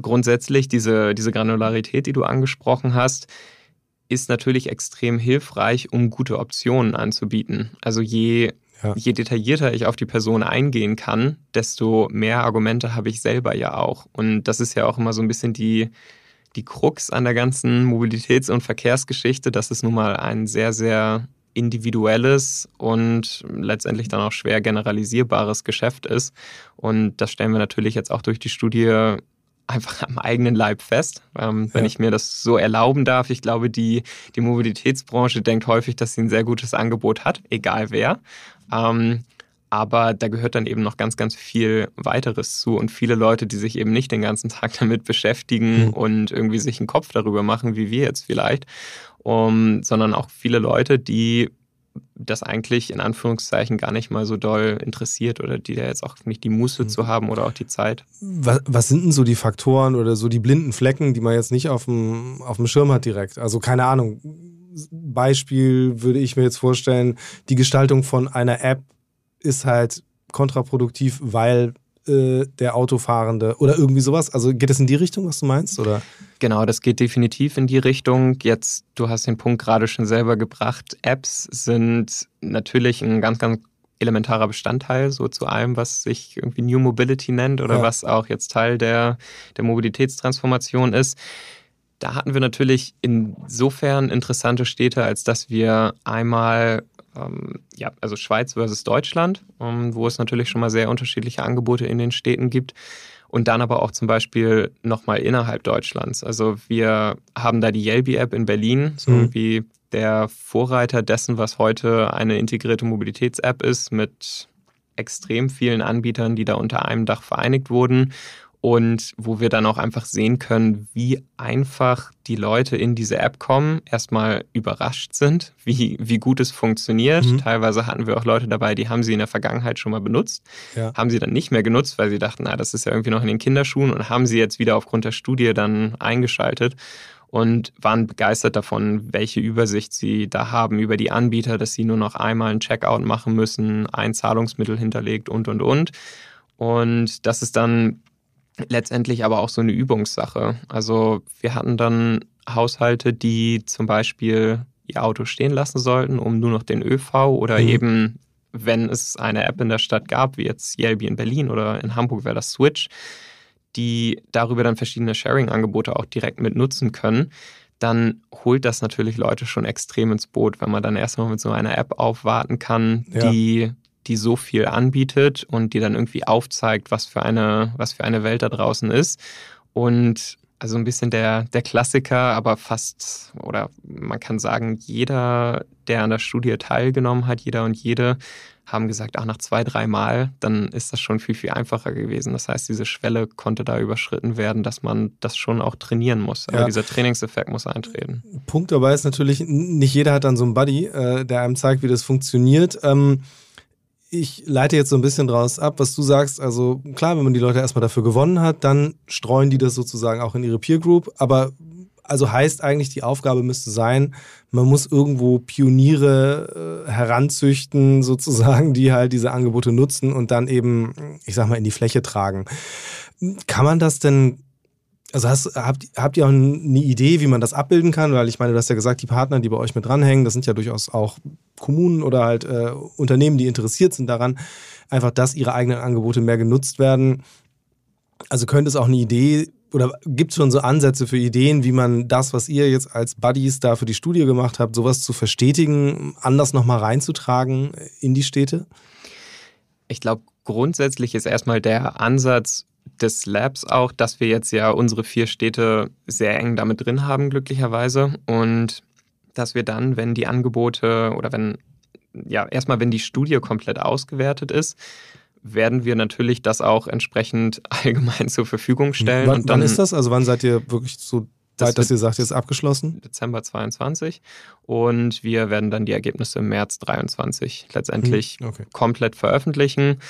grundsätzlich diese, diese Granularität, die du angesprochen hast, ist natürlich extrem hilfreich, um gute Optionen anzubieten. Also je ja. Je detaillierter ich auf die Person eingehen kann, desto mehr Argumente habe ich selber ja auch. Und das ist ja auch immer so ein bisschen die, die Krux an der ganzen Mobilitäts- und Verkehrsgeschichte, dass es nun mal ein sehr, sehr individuelles und letztendlich dann auch schwer generalisierbares Geschäft ist. Und das stellen wir natürlich jetzt auch durch die Studie einfach am eigenen Leib fest, ähm, wenn ja. ich mir das so erlauben darf. Ich glaube, die, die Mobilitätsbranche denkt häufig, dass sie ein sehr gutes Angebot hat, egal wer. Ähm, aber da gehört dann eben noch ganz, ganz viel weiteres zu und viele Leute, die sich eben nicht den ganzen Tag damit beschäftigen mhm. und irgendwie sich einen Kopf darüber machen, wie wir jetzt vielleicht, um, sondern auch viele Leute, die das eigentlich in Anführungszeichen gar nicht mal so doll interessiert oder die da jetzt auch nicht die Muße mhm. zu haben oder auch die Zeit. Was, was, sind denn so die Faktoren oder so die blinden Flecken, die man jetzt nicht auf dem, auf dem Schirm hat direkt? Also keine Ahnung. Beispiel würde ich mir jetzt vorstellen, die Gestaltung von einer App ist halt kontraproduktiv, weil äh, der Autofahrende oder irgendwie sowas? Also geht es in die Richtung, was du meinst? Oder? Genau, das geht definitiv in die Richtung. Jetzt, du hast den Punkt gerade schon selber gebracht. Apps sind natürlich ein ganz, ganz elementarer Bestandteil so zu allem, was sich irgendwie New Mobility nennt oder ja. was auch jetzt Teil der, der Mobilitätstransformation ist. Da hatten wir natürlich insofern interessante Städte, als dass wir einmal ähm, ja, also Schweiz versus Deutschland, ähm, wo es natürlich schon mal sehr unterschiedliche Angebote in den Städten gibt. Und dann aber auch zum Beispiel nochmal innerhalb Deutschlands. Also wir haben da die Yelby-App in Berlin, so mhm. wie der Vorreiter dessen, was heute eine integrierte Mobilitäts-App ist, mit extrem vielen Anbietern, die da unter einem Dach vereinigt wurden und wo wir dann auch einfach sehen können, wie einfach die Leute in diese App kommen, erstmal überrascht sind, wie, wie gut es funktioniert. Mhm. Teilweise hatten wir auch Leute dabei, die haben sie in der Vergangenheit schon mal benutzt, ja. haben sie dann nicht mehr genutzt, weil sie dachten, na, das ist ja irgendwie noch in den Kinderschuhen und haben sie jetzt wieder aufgrund der Studie dann eingeschaltet und waren begeistert davon, welche Übersicht sie da haben über die Anbieter, dass sie nur noch einmal ein Checkout machen müssen, ein Zahlungsmittel hinterlegt und, und, und. Und das ist dann letztendlich aber auch so eine Übungssache. Also wir hatten dann Haushalte, die zum Beispiel ihr Auto stehen lassen sollten, um nur noch den ÖV oder mhm. eben, wenn es eine App in der Stadt gab, wie jetzt Yelby in Berlin oder in Hamburg wäre das Switch, die darüber dann verschiedene Sharing-Angebote auch direkt mit nutzen können, dann holt das natürlich Leute schon extrem ins Boot, wenn man dann erstmal mit so einer App aufwarten kann, ja. die die so viel anbietet und die dann irgendwie aufzeigt, was für eine, was für eine Welt da draußen ist. Und also ein bisschen der, der Klassiker, aber fast, oder man kann sagen, jeder, der an der Studie teilgenommen hat, jeder und jede, haben gesagt, auch nach zwei, drei Mal, dann ist das schon viel, viel einfacher gewesen. Das heißt, diese Schwelle konnte da überschritten werden, dass man das schon auch trainieren muss. Aber ja. dieser Trainingseffekt muss eintreten. Punkt dabei ist natürlich, nicht jeder hat dann so einen Buddy, äh, der einem zeigt, wie das funktioniert. Ähm, ich leite jetzt so ein bisschen draus ab, was du sagst. Also klar, wenn man die Leute erstmal dafür gewonnen hat, dann streuen die das sozusagen auch in ihre Peer Group. Aber also heißt eigentlich, die Aufgabe müsste sein, man muss irgendwo Pioniere äh, heranzüchten, sozusagen, die halt diese Angebote nutzen und dann eben, ich sag mal, in die Fläche tragen. Kann man das denn also hast, habt, habt ihr auch eine Idee, wie man das abbilden kann? Weil ich meine, du hast ja gesagt, die Partner, die bei euch mit dranhängen, das sind ja durchaus auch Kommunen oder halt äh, Unternehmen, die interessiert sind daran, einfach, dass ihre eigenen Angebote mehr genutzt werden. Also könnte es auch eine Idee oder gibt es schon so Ansätze für Ideen, wie man das, was ihr jetzt als Buddies da für die Studie gemacht habt, sowas zu verstetigen, anders nochmal reinzutragen in die Städte? Ich glaube, grundsätzlich ist erstmal der Ansatz, des Labs auch, dass wir jetzt ja unsere vier Städte sehr eng damit drin haben, glücklicherweise. Und dass wir dann, wenn die Angebote oder wenn, ja, erstmal, wenn die Studie komplett ausgewertet ist, werden wir natürlich das auch entsprechend allgemein zur Verfügung stellen. Wann, wann ist das? Also wann seid ihr wirklich so weit, dass ihr sagt, jetzt abgeschlossen? Dezember 22 und wir werden dann die Ergebnisse im März 23 letztendlich hm, okay. komplett veröffentlichen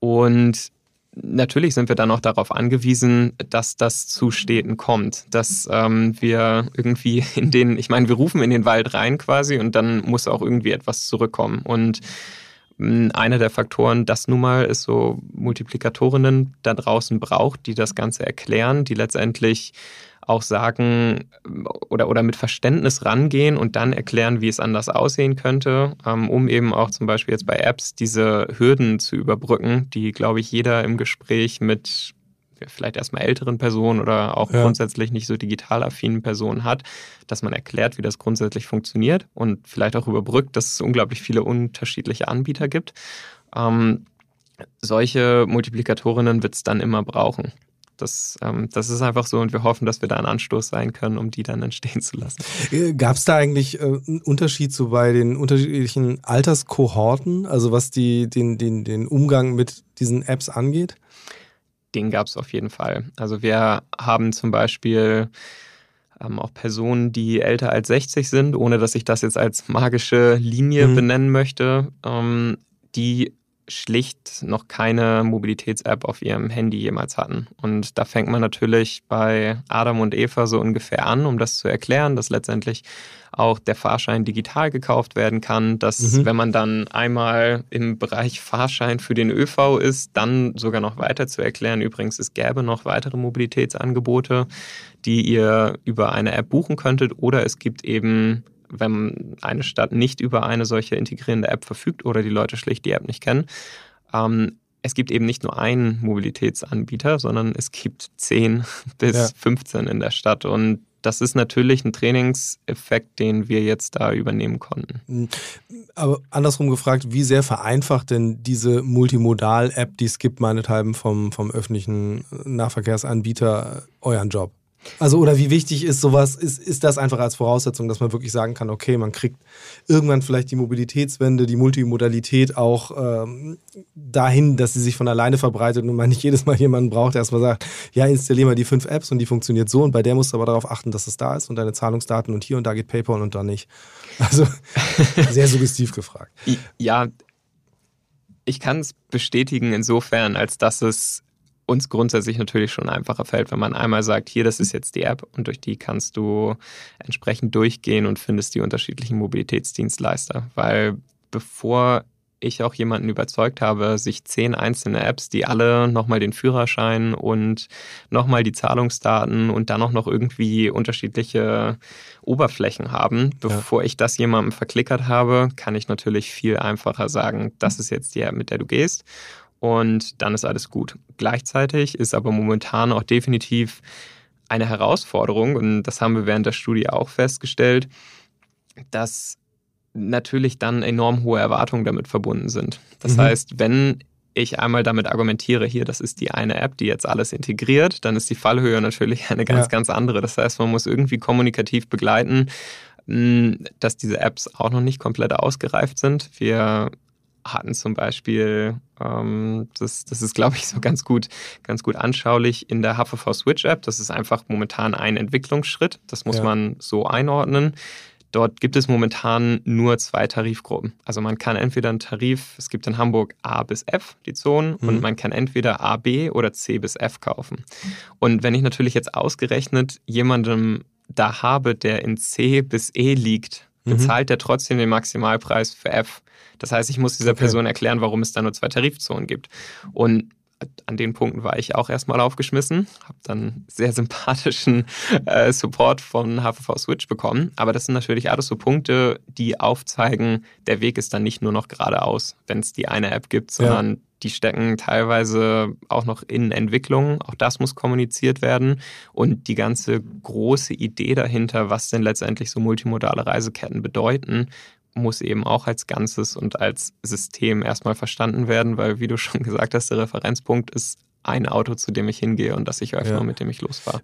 und natürlich sind wir dann auch darauf angewiesen, dass das zu Städten kommt, dass ähm, wir irgendwie in den, ich meine, wir rufen in den Wald rein quasi und dann muss auch irgendwie etwas zurückkommen. Und hm, einer der Faktoren, das nun mal ist so Multiplikatorinnen da draußen braucht, die das Ganze erklären, die letztendlich auch sagen oder, oder mit Verständnis rangehen und dann erklären, wie es anders aussehen könnte, ähm, um eben auch zum Beispiel jetzt bei Apps diese Hürden zu überbrücken, die, glaube ich, jeder im Gespräch mit vielleicht erstmal älteren Personen oder auch ja. grundsätzlich nicht so digital affinen Personen hat, dass man erklärt, wie das grundsätzlich funktioniert und vielleicht auch überbrückt, dass es unglaublich viele unterschiedliche Anbieter gibt. Ähm, solche Multiplikatorinnen wird es dann immer brauchen. Das, ähm, das ist einfach so und wir hoffen, dass wir da ein Anstoß sein können, um die dann entstehen zu lassen. Äh, Gab es da eigentlich äh, einen Unterschied so bei den unterschiedlichen Alterskohorten, also was die, den, den, den Umgang mit diesen Apps angeht? Den gab es auf jeden Fall. Also wir haben zum Beispiel ähm, auch Personen, die älter als 60 sind, ohne dass ich das jetzt als magische Linie mhm. benennen möchte, ähm, die schlicht noch keine Mobilitäts-App auf ihrem Handy jemals hatten. Und da fängt man natürlich bei Adam und Eva so ungefähr an, um das zu erklären, dass letztendlich auch der Fahrschein digital gekauft werden kann, dass mhm. wenn man dann einmal im Bereich Fahrschein für den ÖV ist, dann sogar noch weiter zu erklären. Übrigens, es gäbe noch weitere Mobilitätsangebote, die ihr über eine App buchen könntet oder es gibt eben wenn eine Stadt nicht über eine solche integrierende App verfügt oder die Leute schlicht die App nicht kennen. Ähm, es gibt eben nicht nur einen Mobilitätsanbieter, sondern es gibt 10 bis ja. 15 in der Stadt. Und das ist natürlich ein Trainingseffekt, den wir jetzt da übernehmen konnten. Mhm. Aber andersrum gefragt, wie sehr vereinfacht denn diese Multimodal-App, die es gibt, meinethalben vom, vom öffentlichen Nahverkehrsanbieter, euren Job? Also, oder wie wichtig ist sowas, ist, ist das einfach als Voraussetzung, dass man wirklich sagen kann, okay, man kriegt irgendwann vielleicht die Mobilitätswende, die Multimodalität auch ähm, dahin, dass sie sich von alleine verbreitet und man nicht jedes Mal jemanden braucht, der erstmal sagt, ja, installier mal die fünf Apps und die funktioniert so und bei der musst du aber darauf achten, dass es da ist und deine Zahlungsdaten und hier und da geht PayPal und da nicht. Also, sehr suggestiv gefragt. Ja, ich kann es bestätigen insofern, als dass es uns grundsätzlich natürlich schon einfacher fällt, wenn man einmal sagt, hier, das ist jetzt die App und durch die kannst du entsprechend durchgehen und findest die unterschiedlichen Mobilitätsdienstleister. Weil bevor ich auch jemanden überzeugt habe, sich zehn einzelne Apps, die alle nochmal den Führerschein und nochmal die Zahlungsdaten und dann auch noch irgendwie unterschiedliche Oberflächen haben, bevor ja. ich das jemandem verklickert habe, kann ich natürlich viel einfacher sagen, das ist jetzt die App, mit der du gehst und dann ist alles gut. Gleichzeitig ist aber momentan auch definitiv eine Herausforderung, und das haben wir während der Studie auch festgestellt, dass natürlich dann enorm hohe Erwartungen damit verbunden sind. Das mhm. heißt, wenn ich einmal damit argumentiere, hier, das ist die eine App, die jetzt alles integriert, dann ist die Fallhöhe natürlich eine ganz, ja. ganz andere. Das heißt, man muss irgendwie kommunikativ begleiten, hm, dass diese Apps auch noch nicht komplett ausgereift sind. Wir hatten zum Beispiel, ähm, das, das ist, glaube ich, so ganz gut, ganz gut anschaulich in der HVV Switch App. Das ist einfach momentan ein Entwicklungsschritt. Das muss ja. man so einordnen. Dort gibt es momentan nur zwei Tarifgruppen. Also man kann entweder einen Tarif, es gibt in Hamburg A bis F, die Zonen, mhm. und man kann entweder A, B oder C bis F kaufen. Und wenn ich natürlich jetzt ausgerechnet jemandem da habe, der in C bis E liegt. Bezahlt mhm. er trotzdem den Maximalpreis für F. Das heißt, ich muss dieser okay. Person erklären, warum es da nur zwei Tarifzonen gibt. Und an den Punkten war ich auch erstmal aufgeschmissen, habe dann sehr sympathischen äh, Support von HVV Switch bekommen. Aber das sind natürlich alles so Punkte, die aufzeigen, der Weg ist dann nicht nur noch geradeaus, wenn es die eine App gibt, sondern ja. Die stecken teilweise auch noch in Entwicklung. Auch das muss kommuniziert werden. Und die ganze große Idee dahinter, was denn letztendlich so multimodale Reiseketten bedeuten, muss eben auch als Ganzes und als System erstmal verstanden werden, weil, wie du schon gesagt hast, der Referenzpunkt ist ein Auto, zu dem ich hingehe und das ich öffne, ja. mit dem ich losfahre.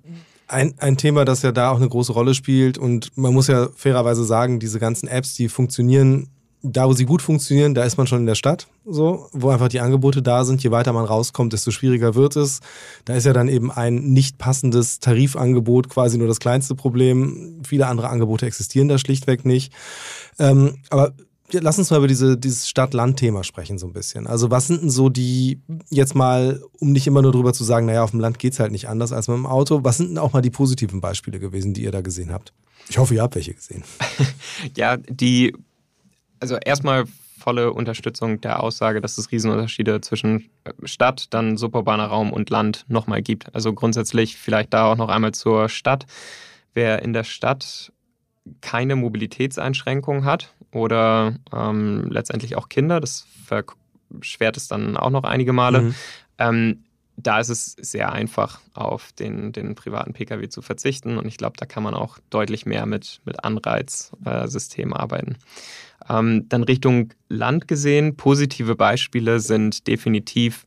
Ein, ein Thema, das ja da auch eine große Rolle spielt und man muss ja fairerweise sagen, diese ganzen Apps, die funktionieren da, wo sie gut funktionieren, da ist man schon in der Stadt, so, wo einfach die Angebote da sind. Je weiter man rauskommt, desto schwieriger wird es. Da ist ja dann eben ein nicht passendes Tarifangebot quasi nur das kleinste Problem. Viele andere Angebote existieren da schlichtweg nicht. Ähm, aber lass uns mal über diese, dieses Stadt-Land-Thema sprechen, so ein bisschen. Also, was sind denn so die, jetzt mal, um nicht immer nur drüber zu sagen, naja, auf dem Land geht es halt nicht anders als mit dem Auto, was sind denn auch mal die positiven Beispiele gewesen, die ihr da gesehen habt? Ich hoffe, ihr habt welche gesehen. ja, die also erstmal volle Unterstützung der Aussage, dass es Riesenunterschiede zwischen äh, Stadt, dann suburbaner Raum und Land nochmal gibt. Also grundsätzlich vielleicht da auch noch einmal zur Stadt. Wer in der Stadt keine Mobilitätseinschränkungen hat oder ähm, letztendlich auch Kinder, das verschwert es dann auch noch einige Male, mhm. ähm, da ist es sehr einfach, auf den, den privaten Pkw zu verzichten. Und ich glaube, da kann man auch deutlich mehr mit, mit Anreizsystemen arbeiten. Ähm, dann Richtung Land gesehen, positive Beispiele sind definitiv,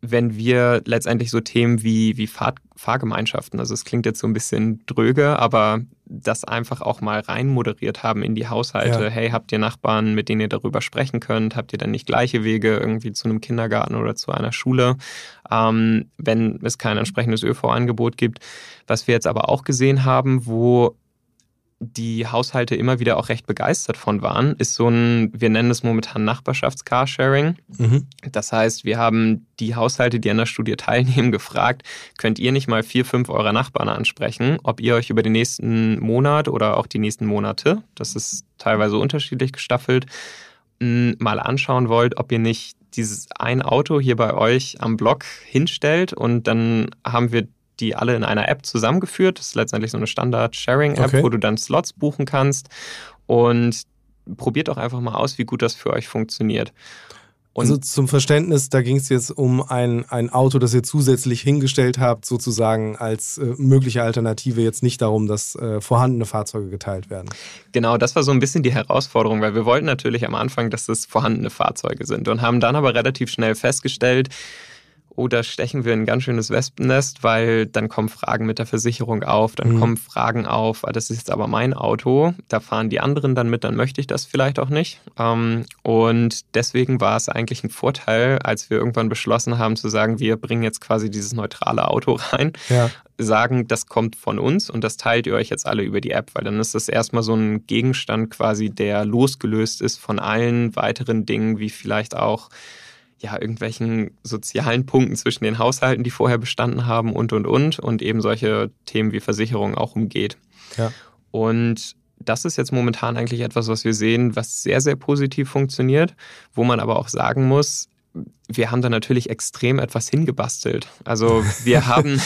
wenn wir letztendlich so Themen wie, wie Fahr Fahrgemeinschaften, also es klingt jetzt so ein bisschen dröge, aber das einfach auch mal rein moderiert haben in die Haushalte. Ja. Hey, habt ihr Nachbarn, mit denen ihr darüber sprechen könnt? Habt ihr dann nicht gleiche Wege irgendwie zu einem Kindergarten oder zu einer Schule, ähm, wenn es kein entsprechendes ÖV-Angebot gibt? Was wir jetzt aber auch gesehen haben, wo die Haushalte immer wieder auch recht begeistert von waren, ist so ein, wir nennen es momentan Nachbarschafts-Carsharing. Mhm. Das heißt, wir haben die Haushalte, die an der Studie teilnehmen, gefragt, könnt ihr nicht mal vier, fünf eurer Nachbarn ansprechen, ob ihr euch über den nächsten Monat oder auch die nächsten Monate, das ist teilweise unterschiedlich gestaffelt, mal anschauen wollt, ob ihr nicht dieses ein Auto hier bei euch am Block hinstellt und dann haben wir die alle in einer App zusammengeführt. Das ist letztendlich so eine Standard-Sharing-App, okay. wo du dann Slots buchen kannst. Und probiert auch einfach mal aus, wie gut das für euch funktioniert. Und also zum Verständnis, da ging es jetzt um ein, ein Auto, das ihr zusätzlich hingestellt habt, sozusagen als äh, mögliche Alternative, jetzt nicht darum, dass äh, vorhandene Fahrzeuge geteilt werden. Genau, das war so ein bisschen die Herausforderung, weil wir wollten natürlich am Anfang, dass es vorhandene Fahrzeuge sind und haben dann aber relativ schnell festgestellt, da stechen wir ein ganz schönes Wespennest, weil dann kommen Fragen mit der Versicherung auf, dann mhm. kommen Fragen auf, ah, das ist jetzt aber mein Auto, da fahren die anderen dann mit, dann möchte ich das vielleicht auch nicht. Ähm, und deswegen war es eigentlich ein Vorteil, als wir irgendwann beschlossen haben zu sagen, wir bringen jetzt quasi dieses neutrale Auto rein, ja. sagen, das kommt von uns und das teilt ihr euch jetzt alle über die App, weil dann ist das erstmal so ein Gegenstand quasi, der losgelöst ist von allen weiteren Dingen, wie vielleicht auch ja, irgendwelchen sozialen Punkten zwischen den Haushalten, die vorher bestanden haben und, und, und, und eben solche Themen wie Versicherung auch umgeht. Ja. Und das ist jetzt momentan eigentlich etwas, was wir sehen, was sehr, sehr positiv funktioniert, wo man aber auch sagen muss, wir haben da natürlich extrem etwas hingebastelt. Also wir haben.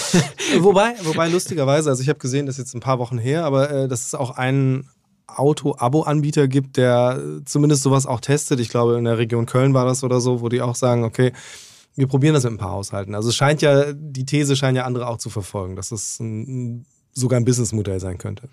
wobei, wobei lustigerweise, also ich habe gesehen, das ist jetzt ein paar Wochen her, aber äh, das ist auch ein Auto-Abo-Anbieter gibt, der zumindest sowas auch testet. Ich glaube, in der Region Köln war das oder so, wo die auch sagen, okay, wir probieren das mit ein paar Haushalten. Also es scheint ja, die These scheint ja andere auch zu verfolgen, dass es ein, sogar ein Businessmodell sein könnte.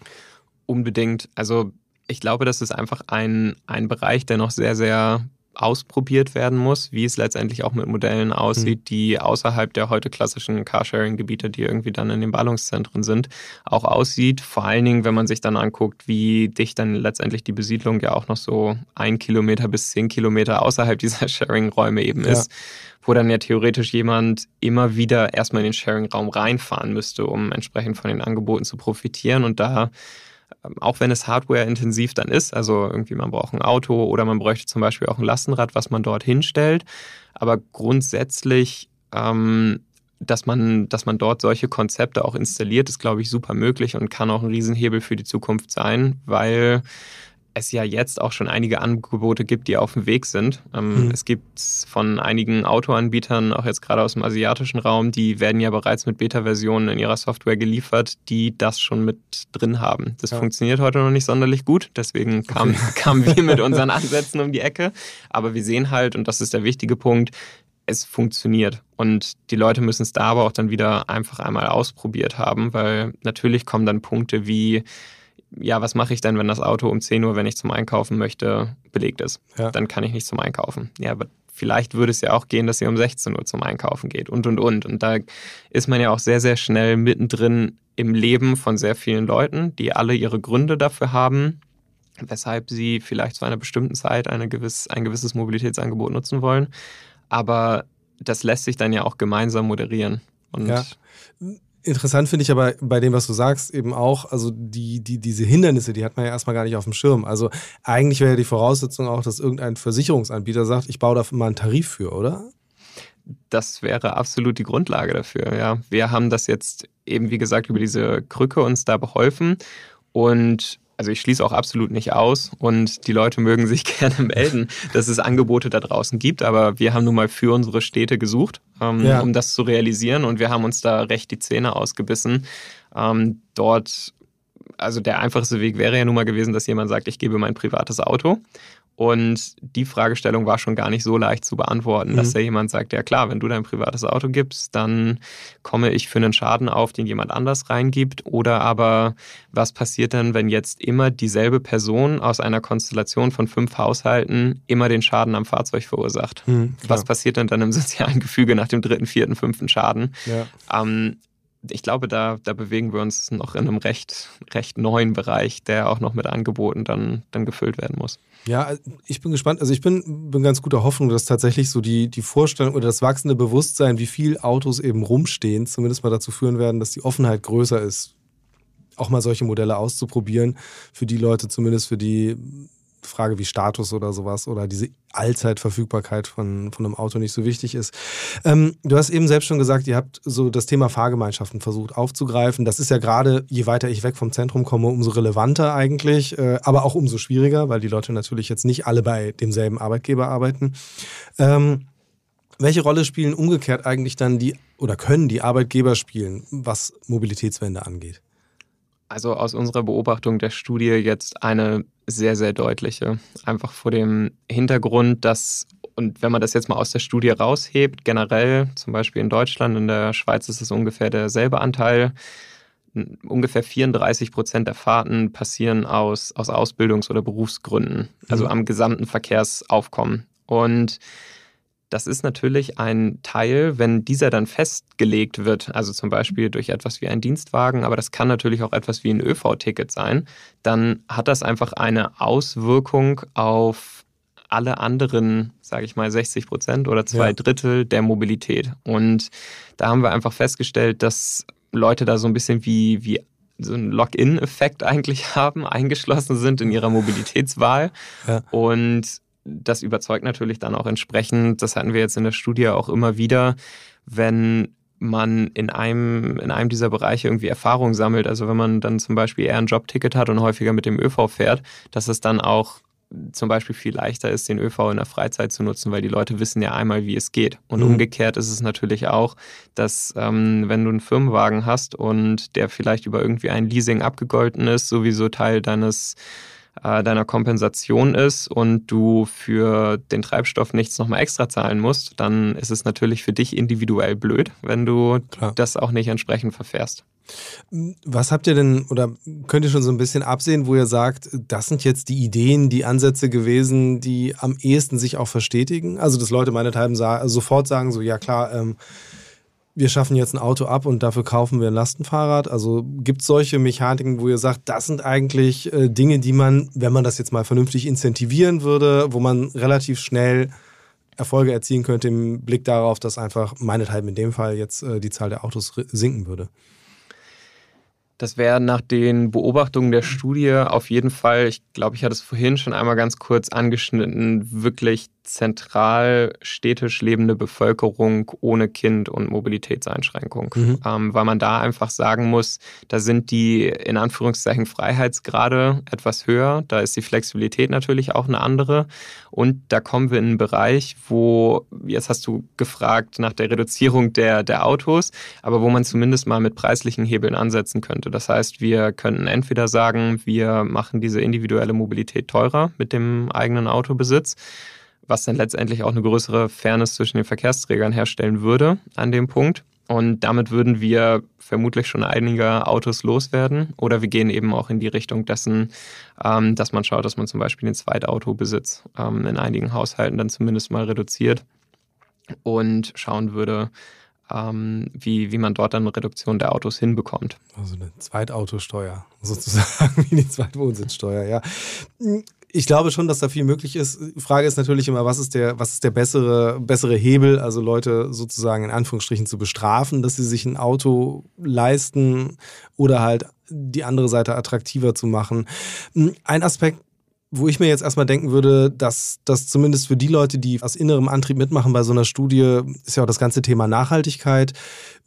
Unbedingt. Also ich glaube, das ist einfach ein, ein Bereich, der noch sehr, sehr ausprobiert werden muss, wie es letztendlich auch mit Modellen aussieht, mhm. die außerhalb der heute klassischen Carsharing-Gebiete, die irgendwie dann in den Ballungszentren sind, auch aussieht. Vor allen Dingen, wenn man sich dann anguckt, wie dicht dann letztendlich die Besiedlung ja auch noch so ein Kilometer bis zehn Kilometer außerhalb dieser Sharing-Räume eben ja. ist, wo dann ja theoretisch jemand immer wieder erstmal in den Sharing-Raum reinfahren müsste, um entsprechend von den Angeboten zu profitieren und da auch wenn es hardware-intensiv dann ist, also irgendwie man braucht ein Auto oder man bräuchte zum Beispiel auch ein Lastenrad, was man dort hinstellt. Aber grundsätzlich, ähm, dass, man, dass man dort solche Konzepte auch installiert, ist, glaube ich, super möglich und kann auch ein Riesenhebel für die Zukunft sein, weil es ja jetzt auch schon einige Angebote gibt, die auf dem Weg sind. Ähm, mhm. Es gibt von einigen Autoanbietern, auch jetzt gerade aus dem asiatischen Raum, die werden ja bereits mit Beta-Versionen in ihrer Software geliefert, die das schon mit drin haben. Das ja. funktioniert heute noch nicht sonderlich gut, deswegen kamen okay. kam wir mit unseren Ansätzen um die Ecke. Aber wir sehen halt, und das ist der wichtige Punkt, es funktioniert. Und die Leute müssen es da aber auch dann wieder einfach einmal ausprobiert haben, weil natürlich kommen dann Punkte wie ja, was mache ich denn, wenn das Auto um 10 Uhr, wenn ich zum Einkaufen möchte, belegt ist? Ja. Dann kann ich nicht zum Einkaufen. Ja, aber vielleicht würde es ja auch gehen, dass ihr um 16 Uhr zum Einkaufen geht und, und, und. Und da ist man ja auch sehr, sehr schnell mittendrin im Leben von sehr vielen Leuten, die alle ihre Gründe dafür haben, weshalb sie vielleicht zu einer bestimmten Zeit eine gewiss, ein gewisses Mobilitätsangebot nutzen wollen. Aber das lässt sich dann ja auch gemeinsam moderieren. Und ja. Interessant finde ich aber bei dem, was du sagst, eben auch, also die, die, diese Hindernisse, die hat man ja erstmal gar nicht auf dem Schirm. Also eigentlich wäre ja die Voraussetzung auch, dass irgendein Versicherungsanbieter sagt, ich baue da mal einen Tarif für, oder? Das wäre absolut die Grundlage dafür, ja. Wir haben das jetzt eben, wie gesagt, über diese Krücke uns da beholfen und also ich schließe auch absolut nicht aus und die Leute mögen sich gerne melden, dass es Angebote da draußen gibt, aber wir haben nun mal für unsere Städte gesucht, ähm, ja. um das zu realisieren und wir haben uns da recht die Zähne ausgebissen. Ähm, dort, also der einfachste Weg wäre ja nun mal gewesen, dass jemand sagt, ich gebe mein privates Auto und die Fragestellung war schon gar nicht so leicht zu beantworten, mhm. dass ja jemand sagt, ja klar, wenn du dein privates Auto gibst, dann komme ich für einen Schaden auf, den jemand anders reingibt. Oder aber, was passiert dann, wenn jetzt immer dieselbe Person aus einer Konstellation von fünf Haushalten immer den Schaden am Fahrzeug verursacht? Mhm, was passiert denn dann im sozialen Gefüge nach dem dritten, vierten, fünften Schaden? Ja. Ähm, ich glaube, da, da bewegen wir uns noch in einem recht, recht neuen Bereich, der auch noch mit Angeboten dann, dann gefüllt werden muss. Ja, ich bin gespannt. Also ich bin, bin ganz guter Hoffnung, dass tatsächlich so die, die Vorstellung oder das wachsende Bewusstsein, wie viel Autos eben rumstehen, zumindest mal dazu führen werden, dass die Offenheit größer ist, auch mal solche Modelle auszuprobieren. Für die Leute, zumindest für die Frage wie Status oder sowas oder diese Allzeitverfügbarkeit von, von einem Auto nicht so wichtig ist. Ähm, du hast eben selbst schon gesagt, ihr habt so das Thema Fahrgemeinschaften versucht aufzugreifen. Das ist ja gerade, je weiter ich weg vom Zentrum komme, umso relevanter eigentlich, äh, aber auch umso schwieriger, weil die Leute natürlich jetzt nicht alle bei demselben Arbeitgeber arbeiten. Ähm, welche Rolle spielen umgekehrt eigentlich dann die oder können die Arbeitgeber spielen, was Mobilitätswende angeht? Also aus unserer Beobachtung der Studie jetzt eine sehr, sehr deutliche. Einfach vor dem Hintergrund, dass, und wenn man das jetzt mal aus der Studie raushebt, generell zum Beispiel in Deutschland, in der Schweiz ist es ungefähr derselbe Anteil, ungefähr 34 Prozent der Fahrten passieren aus, aus Ausbildungs- oder Berufsgründen, also mhm. am gesamten Verkehrsaufkommen. Und das ist natürlich ein Teil, wenn dieser dann festgelegt wird, also zum Beispiel durch etwas wie ein Dienstwagen, aber das kann natürlich auch etwas wie ein ÖV-Ticket sein, dann hat das einfach eine Auswirkung auf alle anderen, sage ich mal, 60 Prozent oder zwei ja. Drittel der Mobilität. Und da haben wir einfach festgestellt, dass Leute da so ein bisschen wie, wie so einen Login-Effekt eigentlich haben, eingeschlossen sind in ihrer Mobilitätswahl. Ja. Und das überzeugt natürlich dann auch entsprechend, das hatten wir jetzt in der Studie auch immer wieder, wenn man in einem, in einem dieser Bereiche irgendwie Erfahrung sammelt, also wenn man dann zum Beispiel eher ein Jobticket hat und häufiger mit dem ÖV fährt, dass es dann auch zum Beispiel viel leichter ist, den ÖV in der Freizeit zu nutzen, weil die Leute wissen ja einmal, wie es geht. Und mhm. umgekehrt ist es natürlich auch, dass ähm, wenn du einen Firmenwagen hast und der vielleicht über irgendwie ein Leasing abgegolten ist, sowieso Teil deines äh, deiner Kompensation ist und du für den Treibstoff nichts nochmal extra zahlen musst, dann ist es natürlich für dich individuell blöd, wenn du Klar. das auch nicht entsprechend verfährst. Was habt ihr denn oder könnt ihr schon so ein bisschen absehen, wo ihr sagt, das sind jetzt die Ideen, die Ansätze gewesen, die am ehesten sich auch verstetigen? Also, dass Leute meinethalben sagen, sofort sagen, so, ja klar, ähm, wir schaffen jetzt ein Auto ab und dafür kaufen wir ein Lastenfahrrad. Also gibt es solche Mechaniken, wo ihr sagt, das sind eigentlich äh, Dinge, die man, wenn man das jetzt mal vernünftig incentivieren würde, wo man relativ schnell Erfolge erzielen könnte im Blick darauf, dass einfach meinethalben in dem Fall jetzt äh, die Zahl der Autos sinken würde? Das wäre nach den Beobachtungen der Studie auf jeden Fall, ich glaube, ich hatte es vorhin schon einmal ganz kurz angeschnitten, wirklich zentral städtisch lebende Bevölkerung ohne Kind und Mobilitätseinschränkung. Mhm. Ähm, weil man da einfach sagen muss, da sind die in Anführungszeichen Freiheitsgrade etwas höher, da ist die Flexibilität natürlich auch eine andere. Und da kommen wir in einen Bereich, wo, jetzt hast du gefragt nach der Reduzierung der, der Autos, aber wo man zumindest mal mit preislichen Hebeln ansetzen könnte. Das heißt, wir könnten entweder sagen, wir machen diese individuelle Mobilität teurer mit dem eigenen Autobesitz was dann letztendlich auch eine größere Fairness zwischen den Verkehrsträgern herstellen würde an dem Punkt. Und damit würden wir vermutlich schon einige Autos loswerden. Oder wir gehen eben auch in die Richtung dessen, ähm, dass man schaut, dass man zum Beispiel den Zweitautobesitz ähm, in einigen Haushalten dann zumindest mal reduziert und schauen würde, ähm, wie, wie man dort dann eine Reduktion der Autos hinbekommt. Also eine Zweitautosteuer, sozusagen wie die Zweitwohnsitzsteuer, ja. Ich glaube schon, dass da viel möglich ist. Die Frage ist natürlich immer, was ist der, was ist der bessere, bessere Hebel, also Leute sozusagen in Anführungsstrichen zu bestrafen, dass sie sich ein Auto leisten oder halt die andere Seite attraktiver zu machen. Ein Aspekt, wo ich mir jetzt erstmal denken würde, dass das zumindest für die Leute, die aus innerem Antrieb mitmachen bei so einer Studie, ist ja auch das ganze Thema Nachhaltigkeit.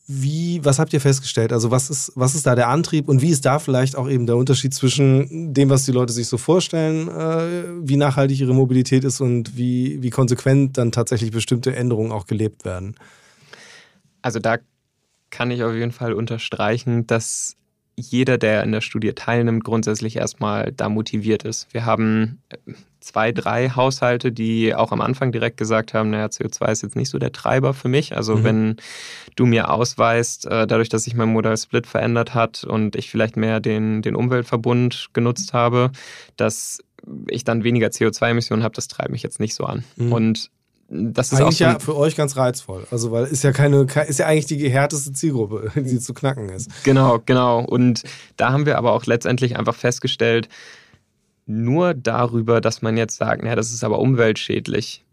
Wie, was habt ihr festgestellt? Also was ist, was ist da der Antrieb und wie ist da vielleicht auch eben der Unterschied zwischen dem, was die Leute sich so vorstellen, äh, wie nachhaltig ihre Mobilität ist und wie, wie konsequent dann tatsächlich bestimmte Änderungen auch gelebt werden? Also da kann ich auf jeden Fall unterstreichen, dass jeder, der in der Studie teilnimmt, grundsätzlich erstmal da motiviert ist. Wir haben äh, zwei, drei Haushalte, die auch am Anfang direkt gesagt haben, naja, CO2 ist jetzt nicht so der Treiber für mich. Also mhm. wenn du mir ausweist, äh, dadurch, dass sich mein Modal Split verändert hat und ich vielleicht mehr den, den Umweltverbund genutzt habe, dass ich dann weniger CO2-Emissionen habe, das treibt mich jetzt nicht so an. Mhm. Und das ist eigentlich so ja für euch ganz reizvoll. Also, weil ist ja keine, ist ja eigentlich die härteste Zielgruppe, die zu knacken ist. Genau, genau. Und da haben wir aber auch letztendlich einfach festgestellt, nur darüber, dass man jetzt sagt, naja, das ist aber umweltschädlich,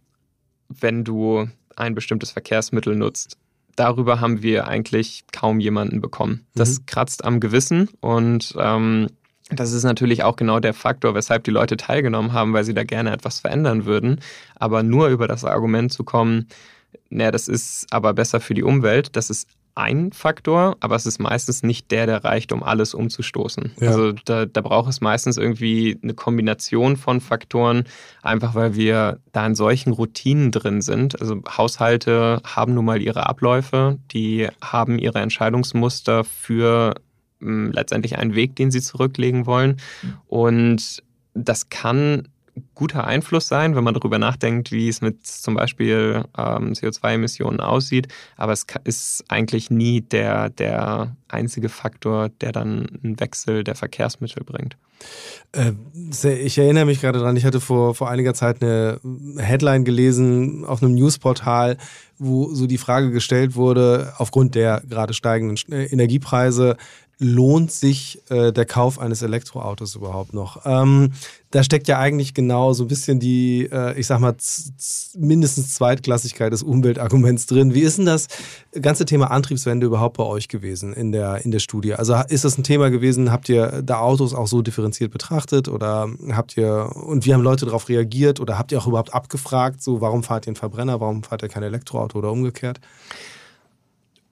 wenn du ein bestimmtes Verkehrsmittel nutzt. Darüber haben wir eigentlich kaum jemanden bekommen. Das mhm. kratzt am Gewissen und ähm, das ist natürlich auch genau der Faktor, weshalb die Leute teilgenommen haben, weil sie da gerne etwas verändern würden. Aber nur über das Argument zu kommen, naja, das ist aber besser für die Umwelt, das ist ein Faktor, aber es ist meistens nicht der, der reicht, um alles umzustoßen. Ja. Also da, da braucht es meistens irgendwie eine Kombination von Faktoren, einfach weil wir da in solchen Routinen drin sind. Also Haushalte haben nun mal ihre Abläufe, die haben ihre Entscheidungsmuster für letztendlich einen Weg, den sie zurücklegen wollen. Und das kann guter Einfluss sein, wenn man darüber nachdenkt, wie es mit zum Beispiel ähm, CO2-Emissionen aussieht. Aber es ist eigentlich nie der, der einzige Faktor, der dann einen Wechsel der Verkehrsmittel bringt. Äh, ich erinnere mich gerade daran, ich hatte vor, vor einiger Zeit eine Headline gelesen auf einem Newsportal, wo so die Frage gestellt wurde, aufgrund der gerade steigenden äh, Energiepreise, lohnt sich äh, der Kauf eines Elektroautos überhaupt noch? Ähm, da steckt ja eigentlich genau so ein bisschen die, äh, ich sag mal, mindestens Zweitklassigkeit des Umweltarguments drin. Wie ist denn das ganze Thema Antriebswende überhaupt bei euch gewesen in der, in der Studie? Also ist das ein Thema gewesen, habt ihr da Autos auch so differenziert betrachtet oder habt ihr, und wie haben Leute darauf reagiert oder habt ihr auch überhaupt abgefragt, so warum fahrt ihr einen Verbrenner, warum fahrt ihr kein Elektroauto oder umgekehrt?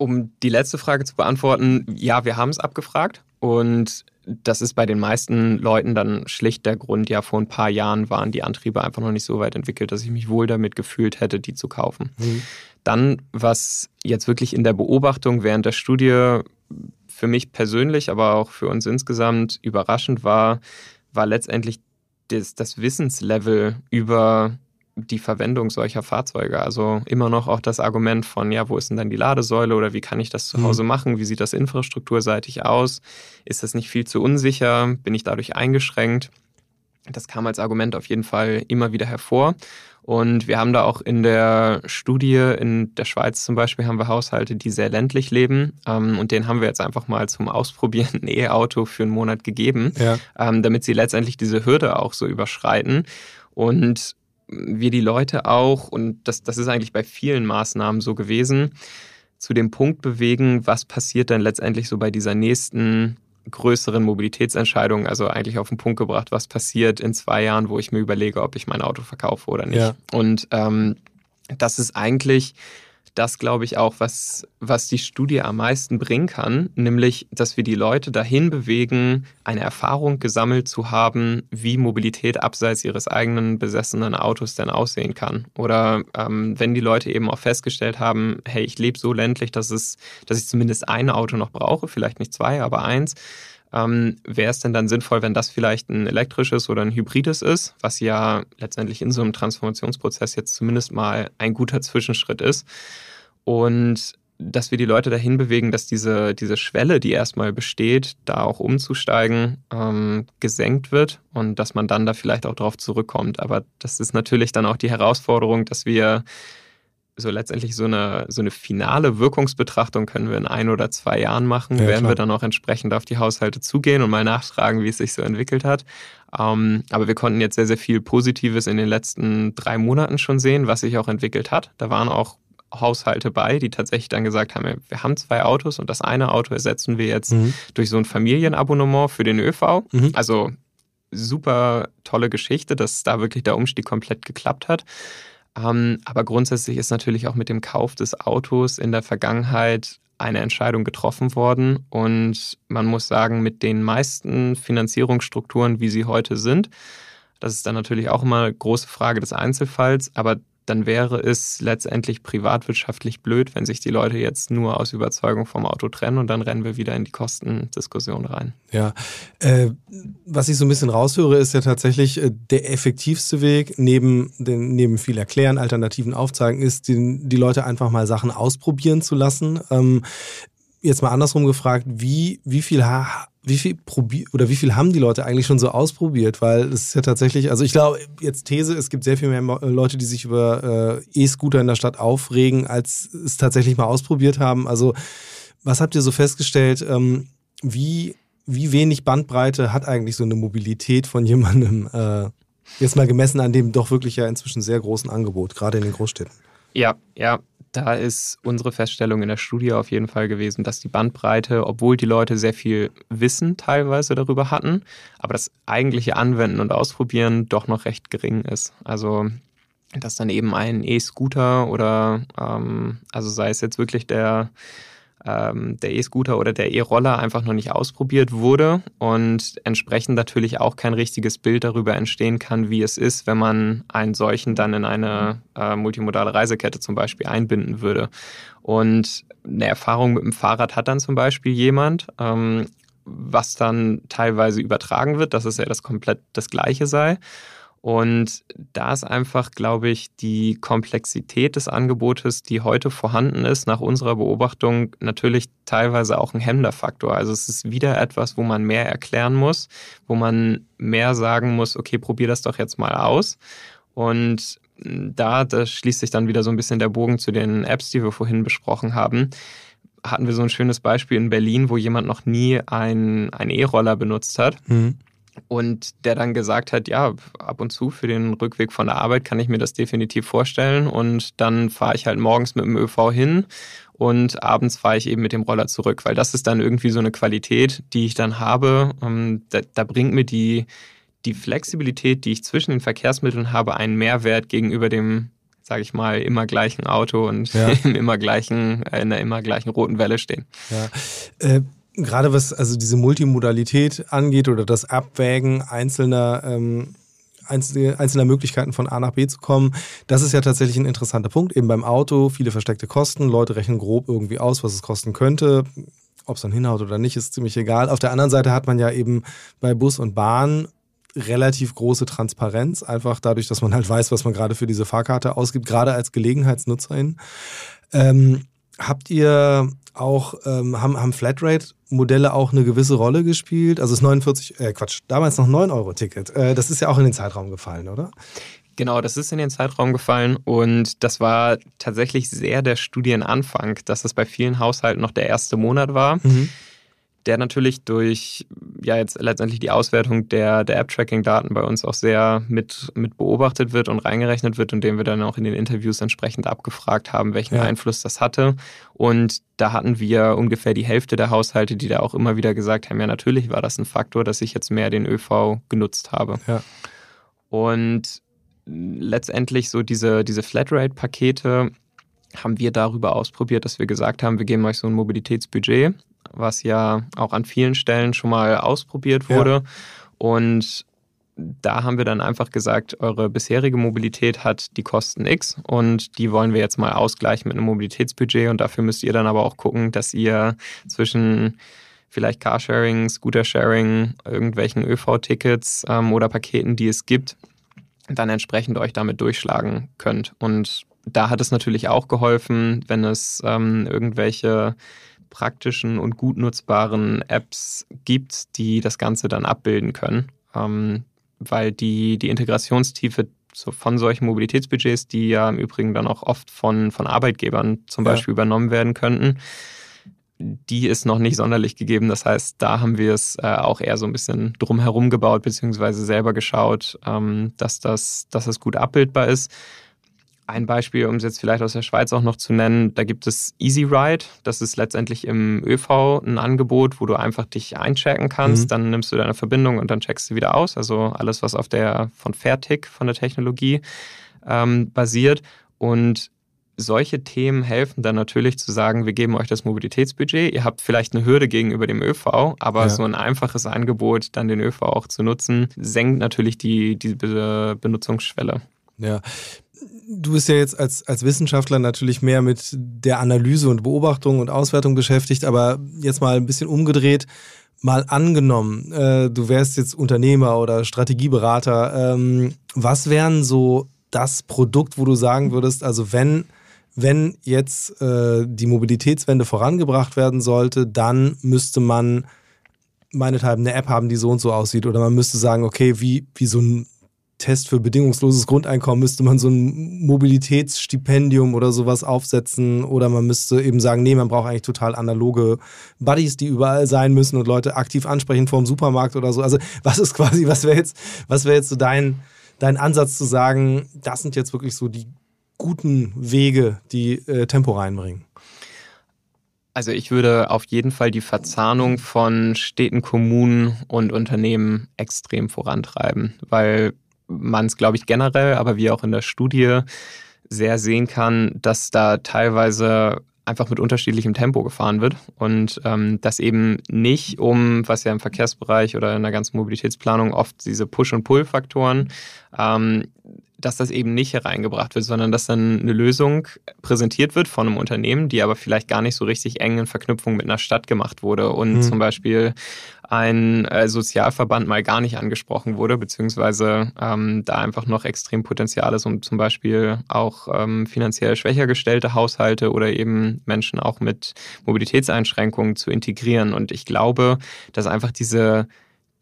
Um die letzte Frage zu beantworten, ja, wir haben es abgefragt und das ist bei den meisten Leuten dann schlicht der Grund, ja, vor ein paar Jahren waren die Antriebe einfach noch nicht so weit entwickelt, dass ich mich wohl damit gefühlt hätte, die zu kaufen. Mhm. Dann, was jetzt wirklich in der Beobachtung während der Studie für mich persönlich, aber auch für uns insgesamt überraschend war, war letztendlich das, das Wissenslevel über die Verwendung solcher Fahrzeuge. Also immer noch auch das Argument von, ja, wo ist denn dann die Ladesäule oder wie kann ich das zu mhm. Hause machen? Wie sieht das infrastrukturseitig aus? Ist das nicht viel zu unsicher? Bin ich dadurch eingeschränkt? Das kam als Argument auf jeden Fall immer wieder hervor. Und wir haben da auch in der Studie in der Schweiz zum Beispiel haben wir Haushalte, die sehr ländlich leben. Ähm, und denen haben wir jetzt einfach mal zum Ausprobieren ein E-Auto für einen Monat gegeben, ja. ähm, damit sie letztendlich diese Hürde auch so überschreiten. Und wir die Leute auch, und das, das ist eigentlich bei vielen Maßnahmen so gewesen, zu dem Punkt bewegen, was passiert dann letztendlich so bei dieser nächsten größeren Mobilitätsentscheidung, also eigentlich auf den Punkt gebracht, was passiert in zwei Jahren, wo ich mir überlege, ob ich mein Auto verkaufe oder nicht. Ja. Und ähm, das ist eigentlich das, glaube ich, auch, was, was die Studie am meisten bringen kann, nämlich, dass wir die Leute dahin bewegen, eine Erfahrung gesammelt zu haben, wie Mobilität abseits ihres eigenen besessenen Autos denn aussehen kann. Oder ähm, wenn die Leute eben auch festgestellt haben, hey, ich lebe so ländlich, dass, es, dass ich zumindest ein Auto noch brauche, vielleicht nicht zwei, aber eins, ähm, Wäre es denn dann sinnvoll, wenn das vielleicht ein elektrisches oder ein hybrides ist, was ja letztendlich in so einem Transformationsprozess jetzt zumindest mal ein guter Zwischenschritt ist? Und dass wir die Leute dahin bewegen, dass diese, diese Schwelle, die erstmal besteht, da auch umzusteigen, ähm, gesenkt wird und dass man dann da vielleicht auch drauf zurückkommt. Aber das ist natürlich dann auch die Herausforderung, dass wir so letztendlich so eine, so eine finale Wirkungsbetrachtung können wir in ein oder zwei Jahren machen, ja, werden klar. wir dann auch entsprechend auf die Haushalte zugehen und mal nachfragen, wie es sich so entwickelt hat. Ähm, aber wir konnten jetzt sehr, sehr viel Positives in den letzten drei Monaten schon sehen, was sich auch entwickelt hat. Da waren auch Haushalte bei, die tatsächlich dann gesagt haben, wir haben zwei Autos und das eine Auto ersetzen wir jetzt mhm. durch so ein Familienabonnement für den ÖV. Mhm. Also super tolle Geschichte, dass da wirklich der Umstieg komplett geklappt hat. Ähm, aber grundsätzlich ist natürlich auch mit dem Kauf des Autos in der Vergangenheit eine Entscheidung getroffen worden. Und man muss sagen, mit den meisten Finanzierungsstrukturen, wie sie heute sind, das ist dann natürlich auch immer eine große Frage des Einzelfalls, aber dann wäre es letztendlich privatwirtschaftlich blöd, wenn sich die Leute jetzt nur aus Überzeugung vom Auto trennen und dann rennen wir wieder in die Kostendiskussion rein. Ja, äh, was ich so ein bisschen raushöre, ist ja tatsächlich äh, der effektivste Weg, neben, den, neben viel Erklären, Alternativen aufzeigen, ist, die, die Leute einfach mal Sachen ausprobieren zu lassen. Ähm, jetzt mal andersrum gefragt, wie, wie viel wie viel probier oder wie viel haben die Leute eigentlich schon so ausprobiert? Weil es ist ja tatsächlich, also ich glaube, jetzt These, es gibt sehr viel mehr Leute, die sich über äh, E-Scooter in der Stadt aufregen, als es tatsächlich mal ausprobiert haben. Also, was habt ihr so festgestellt? Ähm, wie, wie wenig Bandbreite hat eigentlich so eine Mobilität von jemandem, äh, jetzt mal gemessen an dem doch wirklich ja inzwischen sehr großen Angebot, gerade in den Großstädten? Ja, ja, da ist unsere Feststellung in der Studie auf jeden Fall gewesen, dass die Bandbreite, obwohl die Leute sehr viel Wissen teilweise darüber hatten, aber das eigentliche Anwenden und Ausprobieren doch noch recht gering ist. Also dass dann eben ein E-Scooter oder ähm, also sei es jetzt wirklich der ähm, der E-Scooter oder der E-Roller einfach noch nicht ausprobiert wurde und entsprechend natürlich auch kein richtiges Bild darüber entstehen kann, wie es ist, wenn man einen solchen dann in eine äh, multimodale Reisekette zum Beispiel einbinden würde. Und eine Erfahrung mit dem Fahrrad hat dann zum Beispiel jemand, ähm, was dann teilweise übertragen wird, dass es ja das komplett das Gleiche sei. Und da ist einfach, glaube ich, die Komplexität des Angebotes, die heute vorhanden ist, nach unserer Beobachtung natürlich teilweise auch ein Hemmender-Faktor. Also es ist wieder etwas, wo man mehr erklären muss, wo man mehr sagen muss, okay, probier das doch jetzt mal aus. Und da, da schließt sich dann wieder so ein bisschen der Bogen zu den Apps, die wir vorhin besprochen haben hatten wir so ein schönes Beispiel in Berlin, wo jemand noch nie einen E-Roller benutzt hat. Mhm und der dann gesagt hat, ja, ab und zu für den Rückweg von der Arbeit kann ich mir das definitiv vorstellen und dann fahre ich halt morgens mit dem ÖV hin und abends fahre ich eben mit dem Roller zurück, weil das ist dann irgendwie so eine Qualität, die ich dann habe. Ähm, da, da bringt mir die, die Flexibilität, die ich zwischen den Verkehrsmitteln habe, einen Mehrwert gegenüber dem sage ich mal, immer gleichen Auto und ja. im immer gleichen, in der immer gleichen roten Welle stehen. Ja. Äh, gerade was also diese Multimodalität angeht oder das Abwägen einzelner ähm, einzelner Möglichkeiten von A nach B zu kommen. Das ist ja tatsächlich ein interessanter Punkt. Eben beim Auto, viele versteckte Kosten. Leute rechnen grob irgendwie aus, was es kosten könnte. Ob es dann hinhaut oder nicht, ist ziemlich egal. Auf der anderen Seite hat man ja eben bei Bus und Bahn relativ große Transparenz, einfach dadurch, dass man halt weiß, was man gerade für diese Fahrkarte ausgibt, gerade als Gelegenheitsnutzerin. Ähm, habt ihr auch, ähm, haben, haben Flatrate-Modelle auch eine gewisse Rolle gespielt? Also das 49, äh, Quatsch, damals noch 9-Euro-Ticket. Äh, das ist ja auch in den Zeitraum gefallen, oder? Genau, das ist in den Zeitraum gefallen und das war tatsächlich sehr der Studienanfang, dass es bei vielen Haushalten noch der erste Monat war. Mhm der natürlich durch ja jetzt letztendlich die Auswertung der, der App-Tracking-Daten bei uns auch sehr mit, mit beobachtet wird und reingerechnet wird und den wir dann auch in den Interviews entsprechend abgefragt haben, welchen ja. Einfluss das hatte. Und da hatten wir ungefähr die Hälfte der Haushalte, die da auch immer wieder gesagt haben, ja natürlich war das ein Faktor, dass ich jetzt mehr den ÖV genutzt habe. Ja. Und letztendlich so diese, diese Flatrate-Pakete haben wir darüber ausprobiert, dass wir gesagt haben, wir geben euch so ein Mobilitätsbudget was ja auch an vielen Stellen schon mal ausprobiert wurde. Ja. Und da haben wir dann einfach gesagt, eure bisherige Mobilität hat die Kosten X und die wollen wir jetzt mal ausgleichen mit einem Mobilitätsbudget und dafür müsst ihr dann aber auch gucken, dass ihr zwischen vielleicht Carsharing, Scootersharing, irgendwelchen ÖV-Tickets ähm, oder Paketen, die es gibt, dann entsprechend euch damit durchschlagen könnt. Und da hat es natürlich auch geholfen, wenn es ähm, irgendwelche praktischen und gut nutzbaren Apps gibt, die das Ganze dann abbilden können. Ähm, weil die, die Integrationstiefe so von solchen Mobilitätsbudgets, die ja im Übrigen dann auch oft von, von Arbeitgebern zum ja. Beispiel übernommen werden könnten, die ist noch nicht sonderlich gegeben. Das heißt, da haben wir es äh, auch eher so ein bisschen drumherum gebaut, beziehungsweise selber geschaut, ähm, dass, das, dass das gut abbildbar ist. Ein Beispiel, um es jetzt vielleicht aus der Schweiz auch noch zu nennen, da gibt es Easy Ride. Das ist letztendlich im ÖV ein Angebot, wo du einfach dich einchecken kannst. Mhm. Dann nimmst du deine Verbindung und dann checkst du wieder aus. Also alles, was auf der von Fairtick, von der Technologie ähm, basiert. Und solche Themen helfen dann natürlich zu sagen, wir geben euch das Mobilitätsbudget. Ihr habt vielleicht eine Hürde gegenüber dem ÖV, aber ja. so ein einfaches Angebot, dann den ÖV auch zu nutzen, senkt natürlich die, die Benutzungsschwelle. Ja, du bist ja jetzt als, als Wissenschaftler natürlich mehr mit der Analyse und Beobachtung und Auswertung beschäftigt, aber jetzt mal ein bisschen umgedreht. Mal angenommen, äh, du wärst jetzt Unternehmer oder Strategieberater. Ähm, was wären so das Produkt, wo du sagen würdest, also wenn, wenn jetzt äh, die Mobilitätswende vorangebracht werden sollte, dann müsste man meinethalben eine App haben, die so und so aussieht. Oder man müsste sagen, okay, wie, wie so ein Test für bedingungsloses Grundeinkommen müsste man so ein Mobilitätsstipendium oder sowas aufsetzen oder man müsste eben sagen, nee, man braucht eigentlich total analoge Buddies, die überall sein müssen und Leute aktiv ansprechen vor dem Supermarkt oder so. Also was ist quasi, was wäre jetzt, was wäre jetzt so dein, dein Ansatz zu sagen, das sind jetzt wirklich so die guten Wege, die äh, Tempo reinbringen? Also ich würde auf jeden Fall die Verzahnung von Städten, Kommunen und Unternehmen extrem vorantreiben, weil man es, glaube ich, generell, aber wie auch in der Studie sehr sehen kann, dass da teilweise einfach mit unterschiedlichem Tempo gefahren wird und ähm, das eben nicht um, was ja im Verkehrsbereich oder in der ganzen Mobilitätsplanung oft diese Push- und Pull-Faktoren ähm, dass das eben nicht hereingebracht wird, sondern dass dann eine Lösung präsentiert wird von einem Unternehmen, die aber vielleicht gar nicht so richtig eng in Verknüpfung mit einer Stadt gemacht wurde und mhm. zum Beispiel ein äh, Sozialverband mal gar nicht angesprochen wurde, beziehungsweise ähm, da einfach noch extrem Potenzial ist, um zum Beispiel auch ähm, finanziell schwächer gestellte Haushalte oder eben Menschen auch mit Mobilitätseinschränkungen zu integrieren. Und ich glaube, dass einfach diese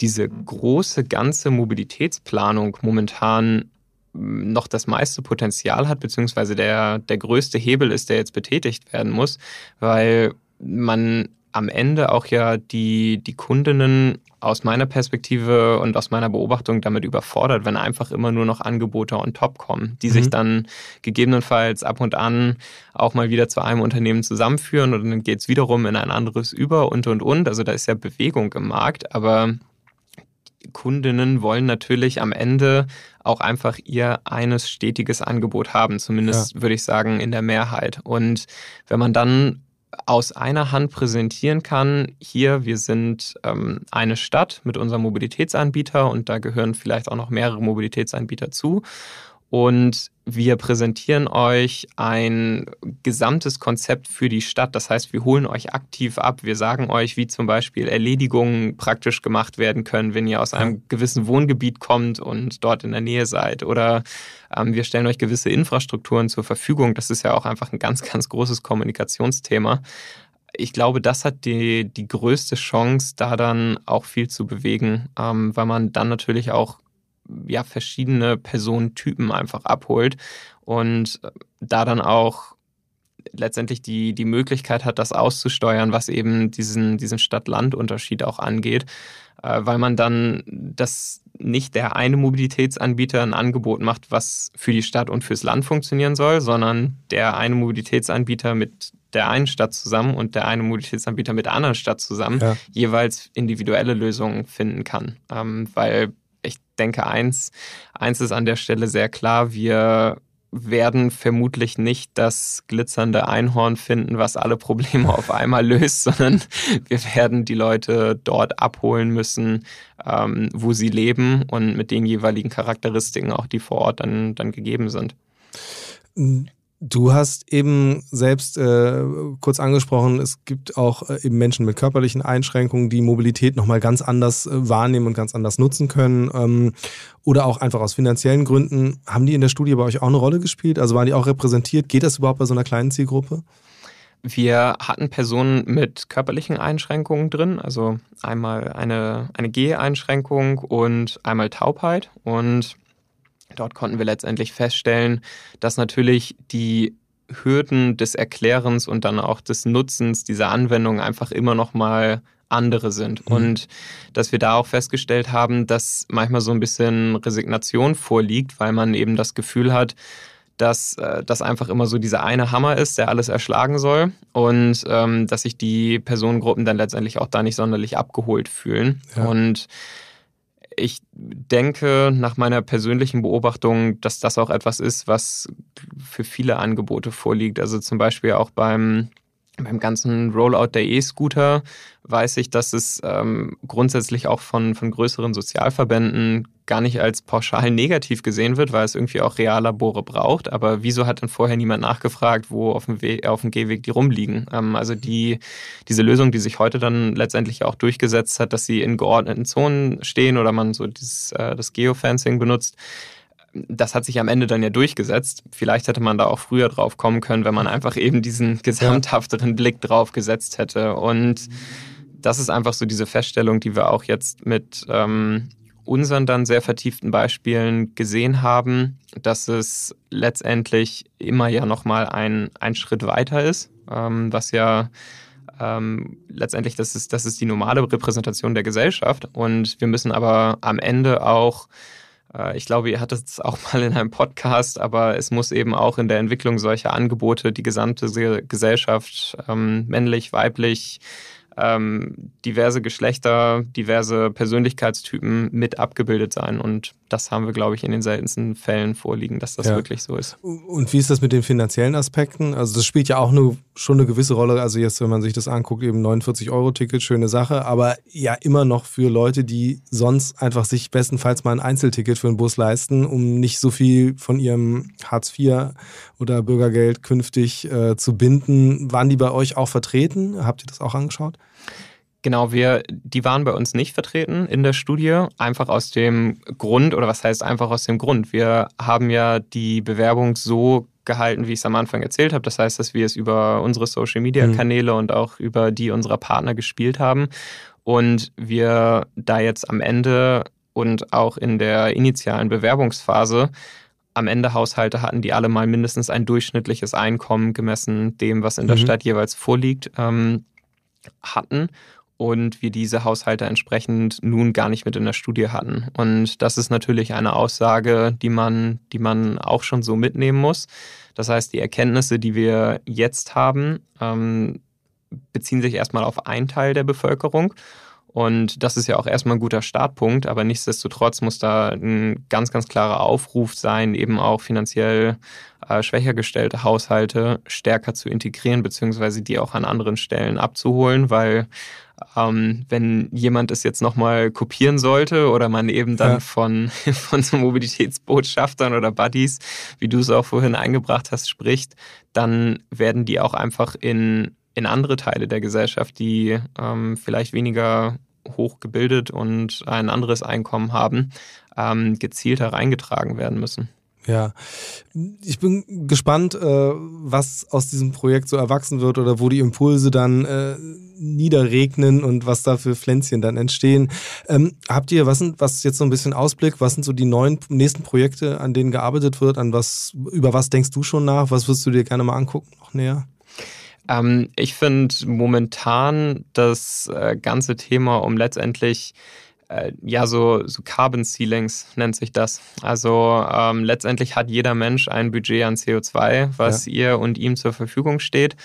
diese große ganze Mobilitätsplanung momentan noch das meiste Potenzial hat, beziehungsweise der, der größte Hebel ist, der jetzt betätigt werden muss, weil man am Ende auch ja die, die Kundinnen aus meiner Perspektive und aus meiner Beobachtung damit überfordert, wenn einfach immer nur noch Angebote on top kommen, die mhm. sich dann gegebenenfalls ab und an auch mal wieder zu einem Unternehmen zusammenführen und dann geht es wiederum in ein anderes über und und und. Also da ist ja Bewegung im Markt, aber Kundinnen wollen natürlich am Ende auch einfach ihr eines stetiges Angebot haben, zumindest ja. würde ich sagen in der Mehrheit. Und wenn man dann aus einer Hand präsentieren kann, hier, wir sind ähm, eine Stadt mit unserem Mobilitätsanbieter und da gehören vielleicht auch noch mehrere Mobilitätsanbieter zu und wir präsentieren euch ein gesamtes Konzept für die Stadt. Das heißt, wir holen euch aktiv ab. Wir sagen euch, wie zum Beispiel Erledigungen praktisch gemacht werden können, wenn ihr aus einem gewissen Wohngebiet kommt und dort in der Nähe seid. Oder ähm, wir stellen euch gewisse Infrastrukturen zur Verfügung. Das ist ja auch einfach ein ganz, ganz großes Kommunikationsthema. Ich glaube, das hat die, die größte Chance, da dann auch viel zu bewegen, ähm, weil man dann natürlich auch ja, verschiedene Personentypen einfach abholt und äh, da dann auch letztendlich die, die Möglichkeit hat, das auszusteuern, was eben diesen, diesen Stadt-Land-Unterschied auch angeht, äh, weil man dann das nicht der eine Mobilitätsanbieter ein Angebot macht, was für die Stadt und fürs Land funktionieren soll, sondern der eine Mobilitätsanbieter mit der einen Stadt zusammen und der eine Mobilitätsanbieter mit der anderen Stadt zusammen ja. jeweils individuelle Lösungen finden kann. Ähm, weil denke, eins, eins ist an der Stelle sehr klar. Wir werden vermutlich nicht das glitzernde Einhorn finden, was alle Probleme auf einmal löst, sondern wir werden die Leute dort abholen müssen, ähm, wo sie leben und mit den jeweiligen Charakteristiken auch, die vor Ort dann, dann gegeben sind. Du hast eben selbst äh, kurz angesprochen, es gibt auch äh, eben Menschen mit körperlichen Einschränkungen, die Mobilität nochmal ganz anders äh, wahrnehmen und ganz anders nutzen können. Ähm, oder auch einfach aus finanziellen Gründen. Haben die in der Studie bei euch auch eine Rolle gespielt? Also waren die auch repräsentiert? Geht das überhaupt bei so einer kleinen Zielgruppe? Wir hatten Personen mit körperlichen Einschränkungen drin, also einmal eine, eine Geh-Einschränkung und einmal Taubheit. Und Dort konnten wir letztendlich feststellen, dass natürlich die Hürden des Erklärens und dann auch des Nutzens dieser Anwendung einfach immer noch mal andere sind. Mhm. Und dass wir da auch festgestellt haben, dass manchmal so ein bisschen Resignation vorliegt, weil man eben das Gefühl hat, dass äh, das einfach immer so dieser eine Hammer ist, der alles erschlagen soll und ähm, dass sich die Personengruppen dann letztendlich auch da nicht sonderlich abgeholt fühlen. Ja. Und ich denke nach meiner persönlichen Beobachtung, dass das auch etwas ist, was für viele Angebote vorliegt. Also zum Beispiel auch beim beim ganzen Rollout der E-Scooter weiß ich, dass es ähm, grundsätzlich auch von, von größeren Sozialverbänden gar nicht als pauschal negativ gesehen wird, weil es irgendwie auch Reallabore braucht. Aber wieso hat denn vorher niemand nachgefragt, wo auf dem, We auf dem Gehweg die rumliegen? Ähm, also die, diese Lösung, die sich heute dann letztendlich auch durchgesetzt hat, dass sie in geordneten Zonen stehen oder man so dieses, äh, das Geofencing benutzt, das hat sich am Ende dann ja durchgesetzt. Vielleicht hätte man da auch früher drauf kommen können, wenn man einfach eben diesen gesamthafteren Blick drauf gesetzt hätte. Und das ist einfach so diese Feststellung, die wir auch jetzt mit ähm, unseren dann sehr vertieften Beispielen gesehen haben, dass es letztendlich immer ja nochmal ein, ein Schritt weiter ist, ähm, was ja ähm, letztendlich, das ist, das ist die normale Repräsentation der Gesellschaft. Und wir müssen aber am Ende auch ich glaube, ihr hattet es auch mal in einem Podcast, aber es muss eben auch in der Entwicklung solcher Angebote die gesamte Gesellschaft, ähm, männlich, weiblich, ähm, diverse Geschlechter, diverse Persönlichkeitstypen mit abgebildet sein. Und das haben wir, glaube ich, in den seltensten Fällen vorliegen, dass das ja. wirklich so ist. Und wie ist das mit den finanziellen Aspekten? Also das spielt ja auch eine, schon eine gewisse Rolle. Also jetzt, wenn man sich das anguckt, eben 49-Euro-Ticket, schöne Sache, aber ja immer noch für Leute, die sonst einfach sich bestenfalls mal ein Einzelticket für einen Bus leisten, um nicht so viel von ihrem Hartz IV oder Bürgergeld künftig äh, zu binden. Waren die bei euch auch vertreten? Habt ihr das auch angeschaut? Genau, wir, die waren bei uns nicht vertreten in der Studie, einfach aus dem Grund, oder was heißt einfach aus dem Grund? Wir haben ja die Bewerbung so gehalten, wie ich es am Anfang erzählt habe. Das heißt, dass wir es über unsere Social-Media-Kanäle mhm. und auch über die unserer Partner gespielt haben. Und wir da jetzt am Ende und auch in der initialen Bewerbungsphase am Ende Haushalte hatten, die alle mal mindestens ein durchschnittliches Einkommen gemessen dem, was in der mhm. Stadt jeweils vorliegt, ähm, hatten und wir diese Haushalte entsprechend nun gar nicht mit in der Studie hatten. Und das ist natürlich eine Aussage, die man, die man auch schon so mitnehmen muss. Das heißt, die Erkenntnisse, die wir jetzt haben, ähm, beziehen sich erstmal auf einen Teil der Bevölkerung. Und das ist ja auch erstmal ein guter Startpunkt, aber nichtsdestotrotz muss da ein ganz, ganz klarer Aufruf sein, eben auch finanziell äh, schwächer gestellte Haushalte stärker zu integrieren, beziehungsweise die auch an anderen Stellen abzuholen, weil ähm, wenn jemand es jetzt nochmal kopieren sollte oder man eben dann ja. von, von so Mobilitätsbotschaftern oder Buddies, wie du es auch vorhin eingebracht hast, spricht, dann werden die auch einfach in, in andere Teile der Gesellschaft, die ähm, vielleicht weniger hochgebildet und ein anderes Einkommen haben, ähm, gezielt hereingetragen werden müssen. Ja, ich bin gespannt, äh, was aus diesem Projekt so erwachsen wird oder wo die Impulse dann äh, niederregnen und was da für Pflänzchen dann entstehen. Ähm, habt ihr, was sind, was jetzt so ein bisschen Ausblick, was sind so die neuen nächsten Projekte, an denen gearbeitet wird? An was, über was denkst du schon nach? Was würdest du dir gerne mal angucken, noch näher? Ähm, ich finde momentan das äh, ganze Thema um letztendlich äh, ja, so, so Carbon Ceilings nennt sich das. Also ähm, letztendlich hat jeder Mensch ein Budget an CO2, was ja. ihr und ihm zur Verfügung steht.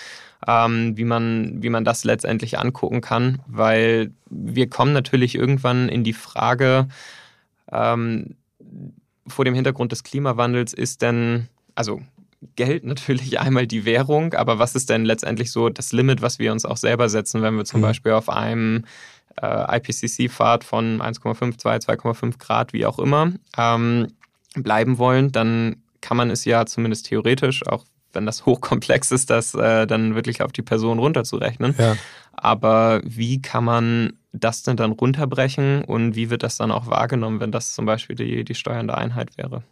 Ähm, wie, man, wie man das letztendlich angucken kann, weil wir kommen natürlich irgendwann in die Frage, ähm, vor dem Hintergrund des Klimawandels ist denn, also Geld natürlich einmal die Währung, aber was ist denn letztendlich so das Limit, was wir uns auch selber setzen, wenn wir zum mhm. Beispiel auf einem äh, IPCC-Fahrt von 1,5, 2, 2,5 Grad, wie auch immer, ähm, bleiben wollen, dann kann man es ja zumindest theoretisch, auch wenn das hochkomplex ist, das äh, dann wirklich auf die Person runterzurechnen. Ja. Aber wie kann man das denn dann runterbrechen und wie wird das dann auch wahrgenommen, wenn das zum Beispiel die, die steuernde Einheit wäre?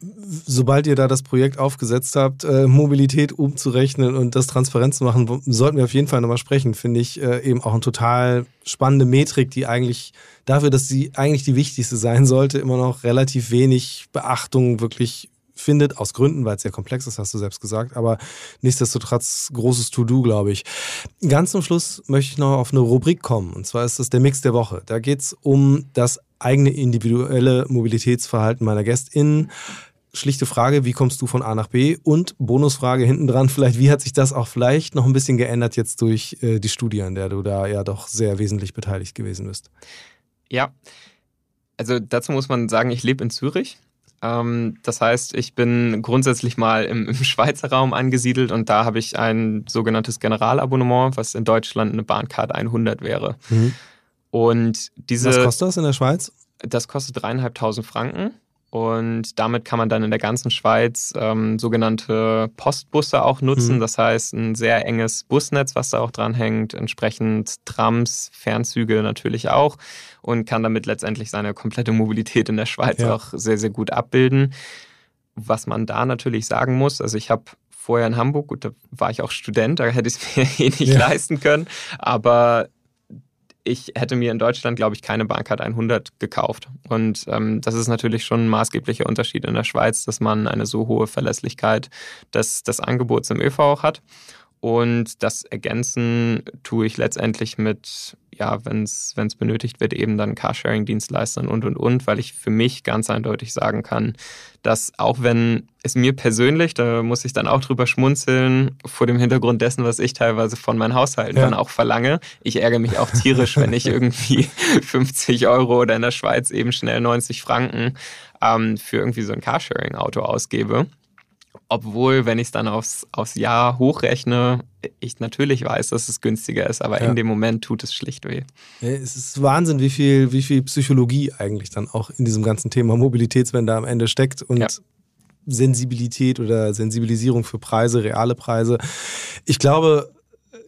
Sobald ihr da das Projekt aufgesetzt habt, äh, Mobilität umzurechnen und das transparent zu machen, sollten wir auf jeden Fall nochmal sprechen. Finde ich äh, eben auch eine total spannende Metrik, die eigentlich dafür, dass sie eigentlich die wichtigste sein sollte, immer noch relativ wenig Beachtung wirklich findet, aus Gründen, weil es sehr komplex ist, hast du selbst gesagt, aber nichtsdestotrotz großes To-Do, glaube ich. Ganz zum Schluss möchte ich noch auf eine Rubrik kommen, und zwar ist das der Mix der Woche. Da geht es um das eigene individuelle Mobilitätsverhalten meiner GästInnen. Schlichte Frage, wie kommst du von A nach B? Und Bonusfrage hinten dran, vielleicht, wie hat sich das auch vielleicht noch ein bisschen geändert jetzt durch äh, die Studie, an der du da ja doch sehr wesentlich beteiligt gewesen bist? Ja, also dazu muss man sagen, ich lebe in Zürich das heißt, ich bin grundsätzlich mal im, im, Schweizer Raum angesiedelt und da habe ich ein sogenanntes Generalabonnement, was in Deutschland eine Bahncard 100 wäre. Mhm. Und diese. Was kostet das in der Schweiz? Das kostet dreieinhalbtausend Franken. Und damit kann man dann in der ganzen Schweiz ähm, sogenannte Postbusse auch nutzen. Mhm. Das heißt, ein sehr enges Busnetz, was da auch dranhängt, entsprechend Trams, Fernzüge natürlich auch und kann damit letztendlich seine komplette Mobilität in der Schweiz ja. auch sehr, sehr gut abbilden. Was man da natürlich sagen muss, also ich habe vorher in Hamburg, gut, da war ich auch Student, da hätte ich es mir eh nicht ja. leisten können, aber ich hätte mir in Deutschland, glaube ich, keine Bahncard 100 gekauft. Und ähm, das ist natürlich schon ein maßgeblicher Unterschied in der Schweiz, dass man eine so hohe Verlässlichkeit des, des Angebots im ÖV auch hat. Und das Ergänzen tue ich letztendlich mit, ja, wenn es benötigt wird, eben dann Carsharing-Dienstleistern und, und, und, weil ich für mich ganz eindeutig sagen kann, dass auch wenn es mir persönlich, da muss ich dann auch drüber schmunzeln, vor dem Hintergrund dessen, was ich teilweise von meinen Haushalten ja. dann auch verlange. Ich ärgere mich auch tierisch, wenn ich irgendwie 50 Euro oder in der Schweiz eben schnell 90 Franken ähm, für irgendwie so ein Carsharing-Auto ausgebe. Obwohl, wenn ich es dann aufs, aufs Jahr hochrechne, ich natürlich weiß, dass es günstiger ist, aber ja. in dem Moment tut es schlicht weh. Es ist Wahnsinn, wie viel, wie viel Psychologie eigentlich dann auch in diesem ganzen Thema Mobilitätswende am Ende steckt und ja. Sensibilität oder Sensibilisierung für Preise, reale Preise. Ich glaube,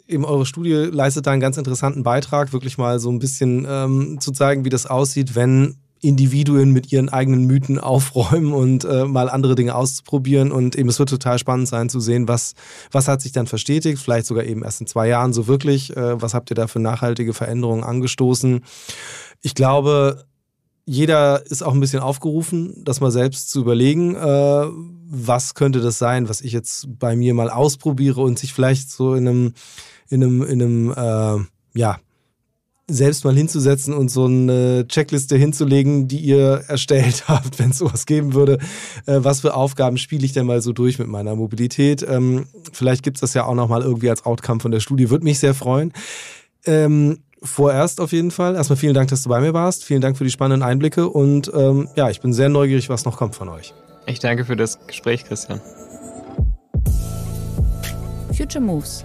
eben eure Studie leistet da einen ganz interessanten Beitrag, wirklich mal so ein bisschen ähm, zu zeigen, wie das aussieht, wenn Individuen mit ihren eigenen Mythen aufräumen und äh, mal andere Dinge auszuprobieren. Und eben es wird total spannend sein zu sehen, was, was hat sich dann verstetigt, vielleicht sogar eben erst in zwei Jahren so wirklich. Äh, was habt ihr da für nachhaltige Veränderungen angestoßen? Ich glaube, jeder ist auch ein bisschen aufgerufen, das mal selbst zu überlegen, äh, was könnte das sein, was ich jetzt bei mir mal ausprobiere und sich vielleicht so in einem, in einem, in einem äh, ja, selbst mal hinzusetzen und so eine Checkliste hinzulegen, die ihr erstellt habt, wenn es sowas geben würde. Äh, was für Aufgaben spiele ich denn mal so durch mit meiner Mobilität? Ähm, vielleicht gibt es das ja auch nochmal irgendwie als Outcome von der Studie. Würde mich sehr freuen. Ähm, vorerst auf jeden Fall. Erstmal vielen Dank, dass du bei mir warst. Vielen Dank für die spannenden Einblicke und ähm, ja, ich bin sehr neugierig, was noch kommt von euch. Ich danke für das Gespräch, Christian. Future Moves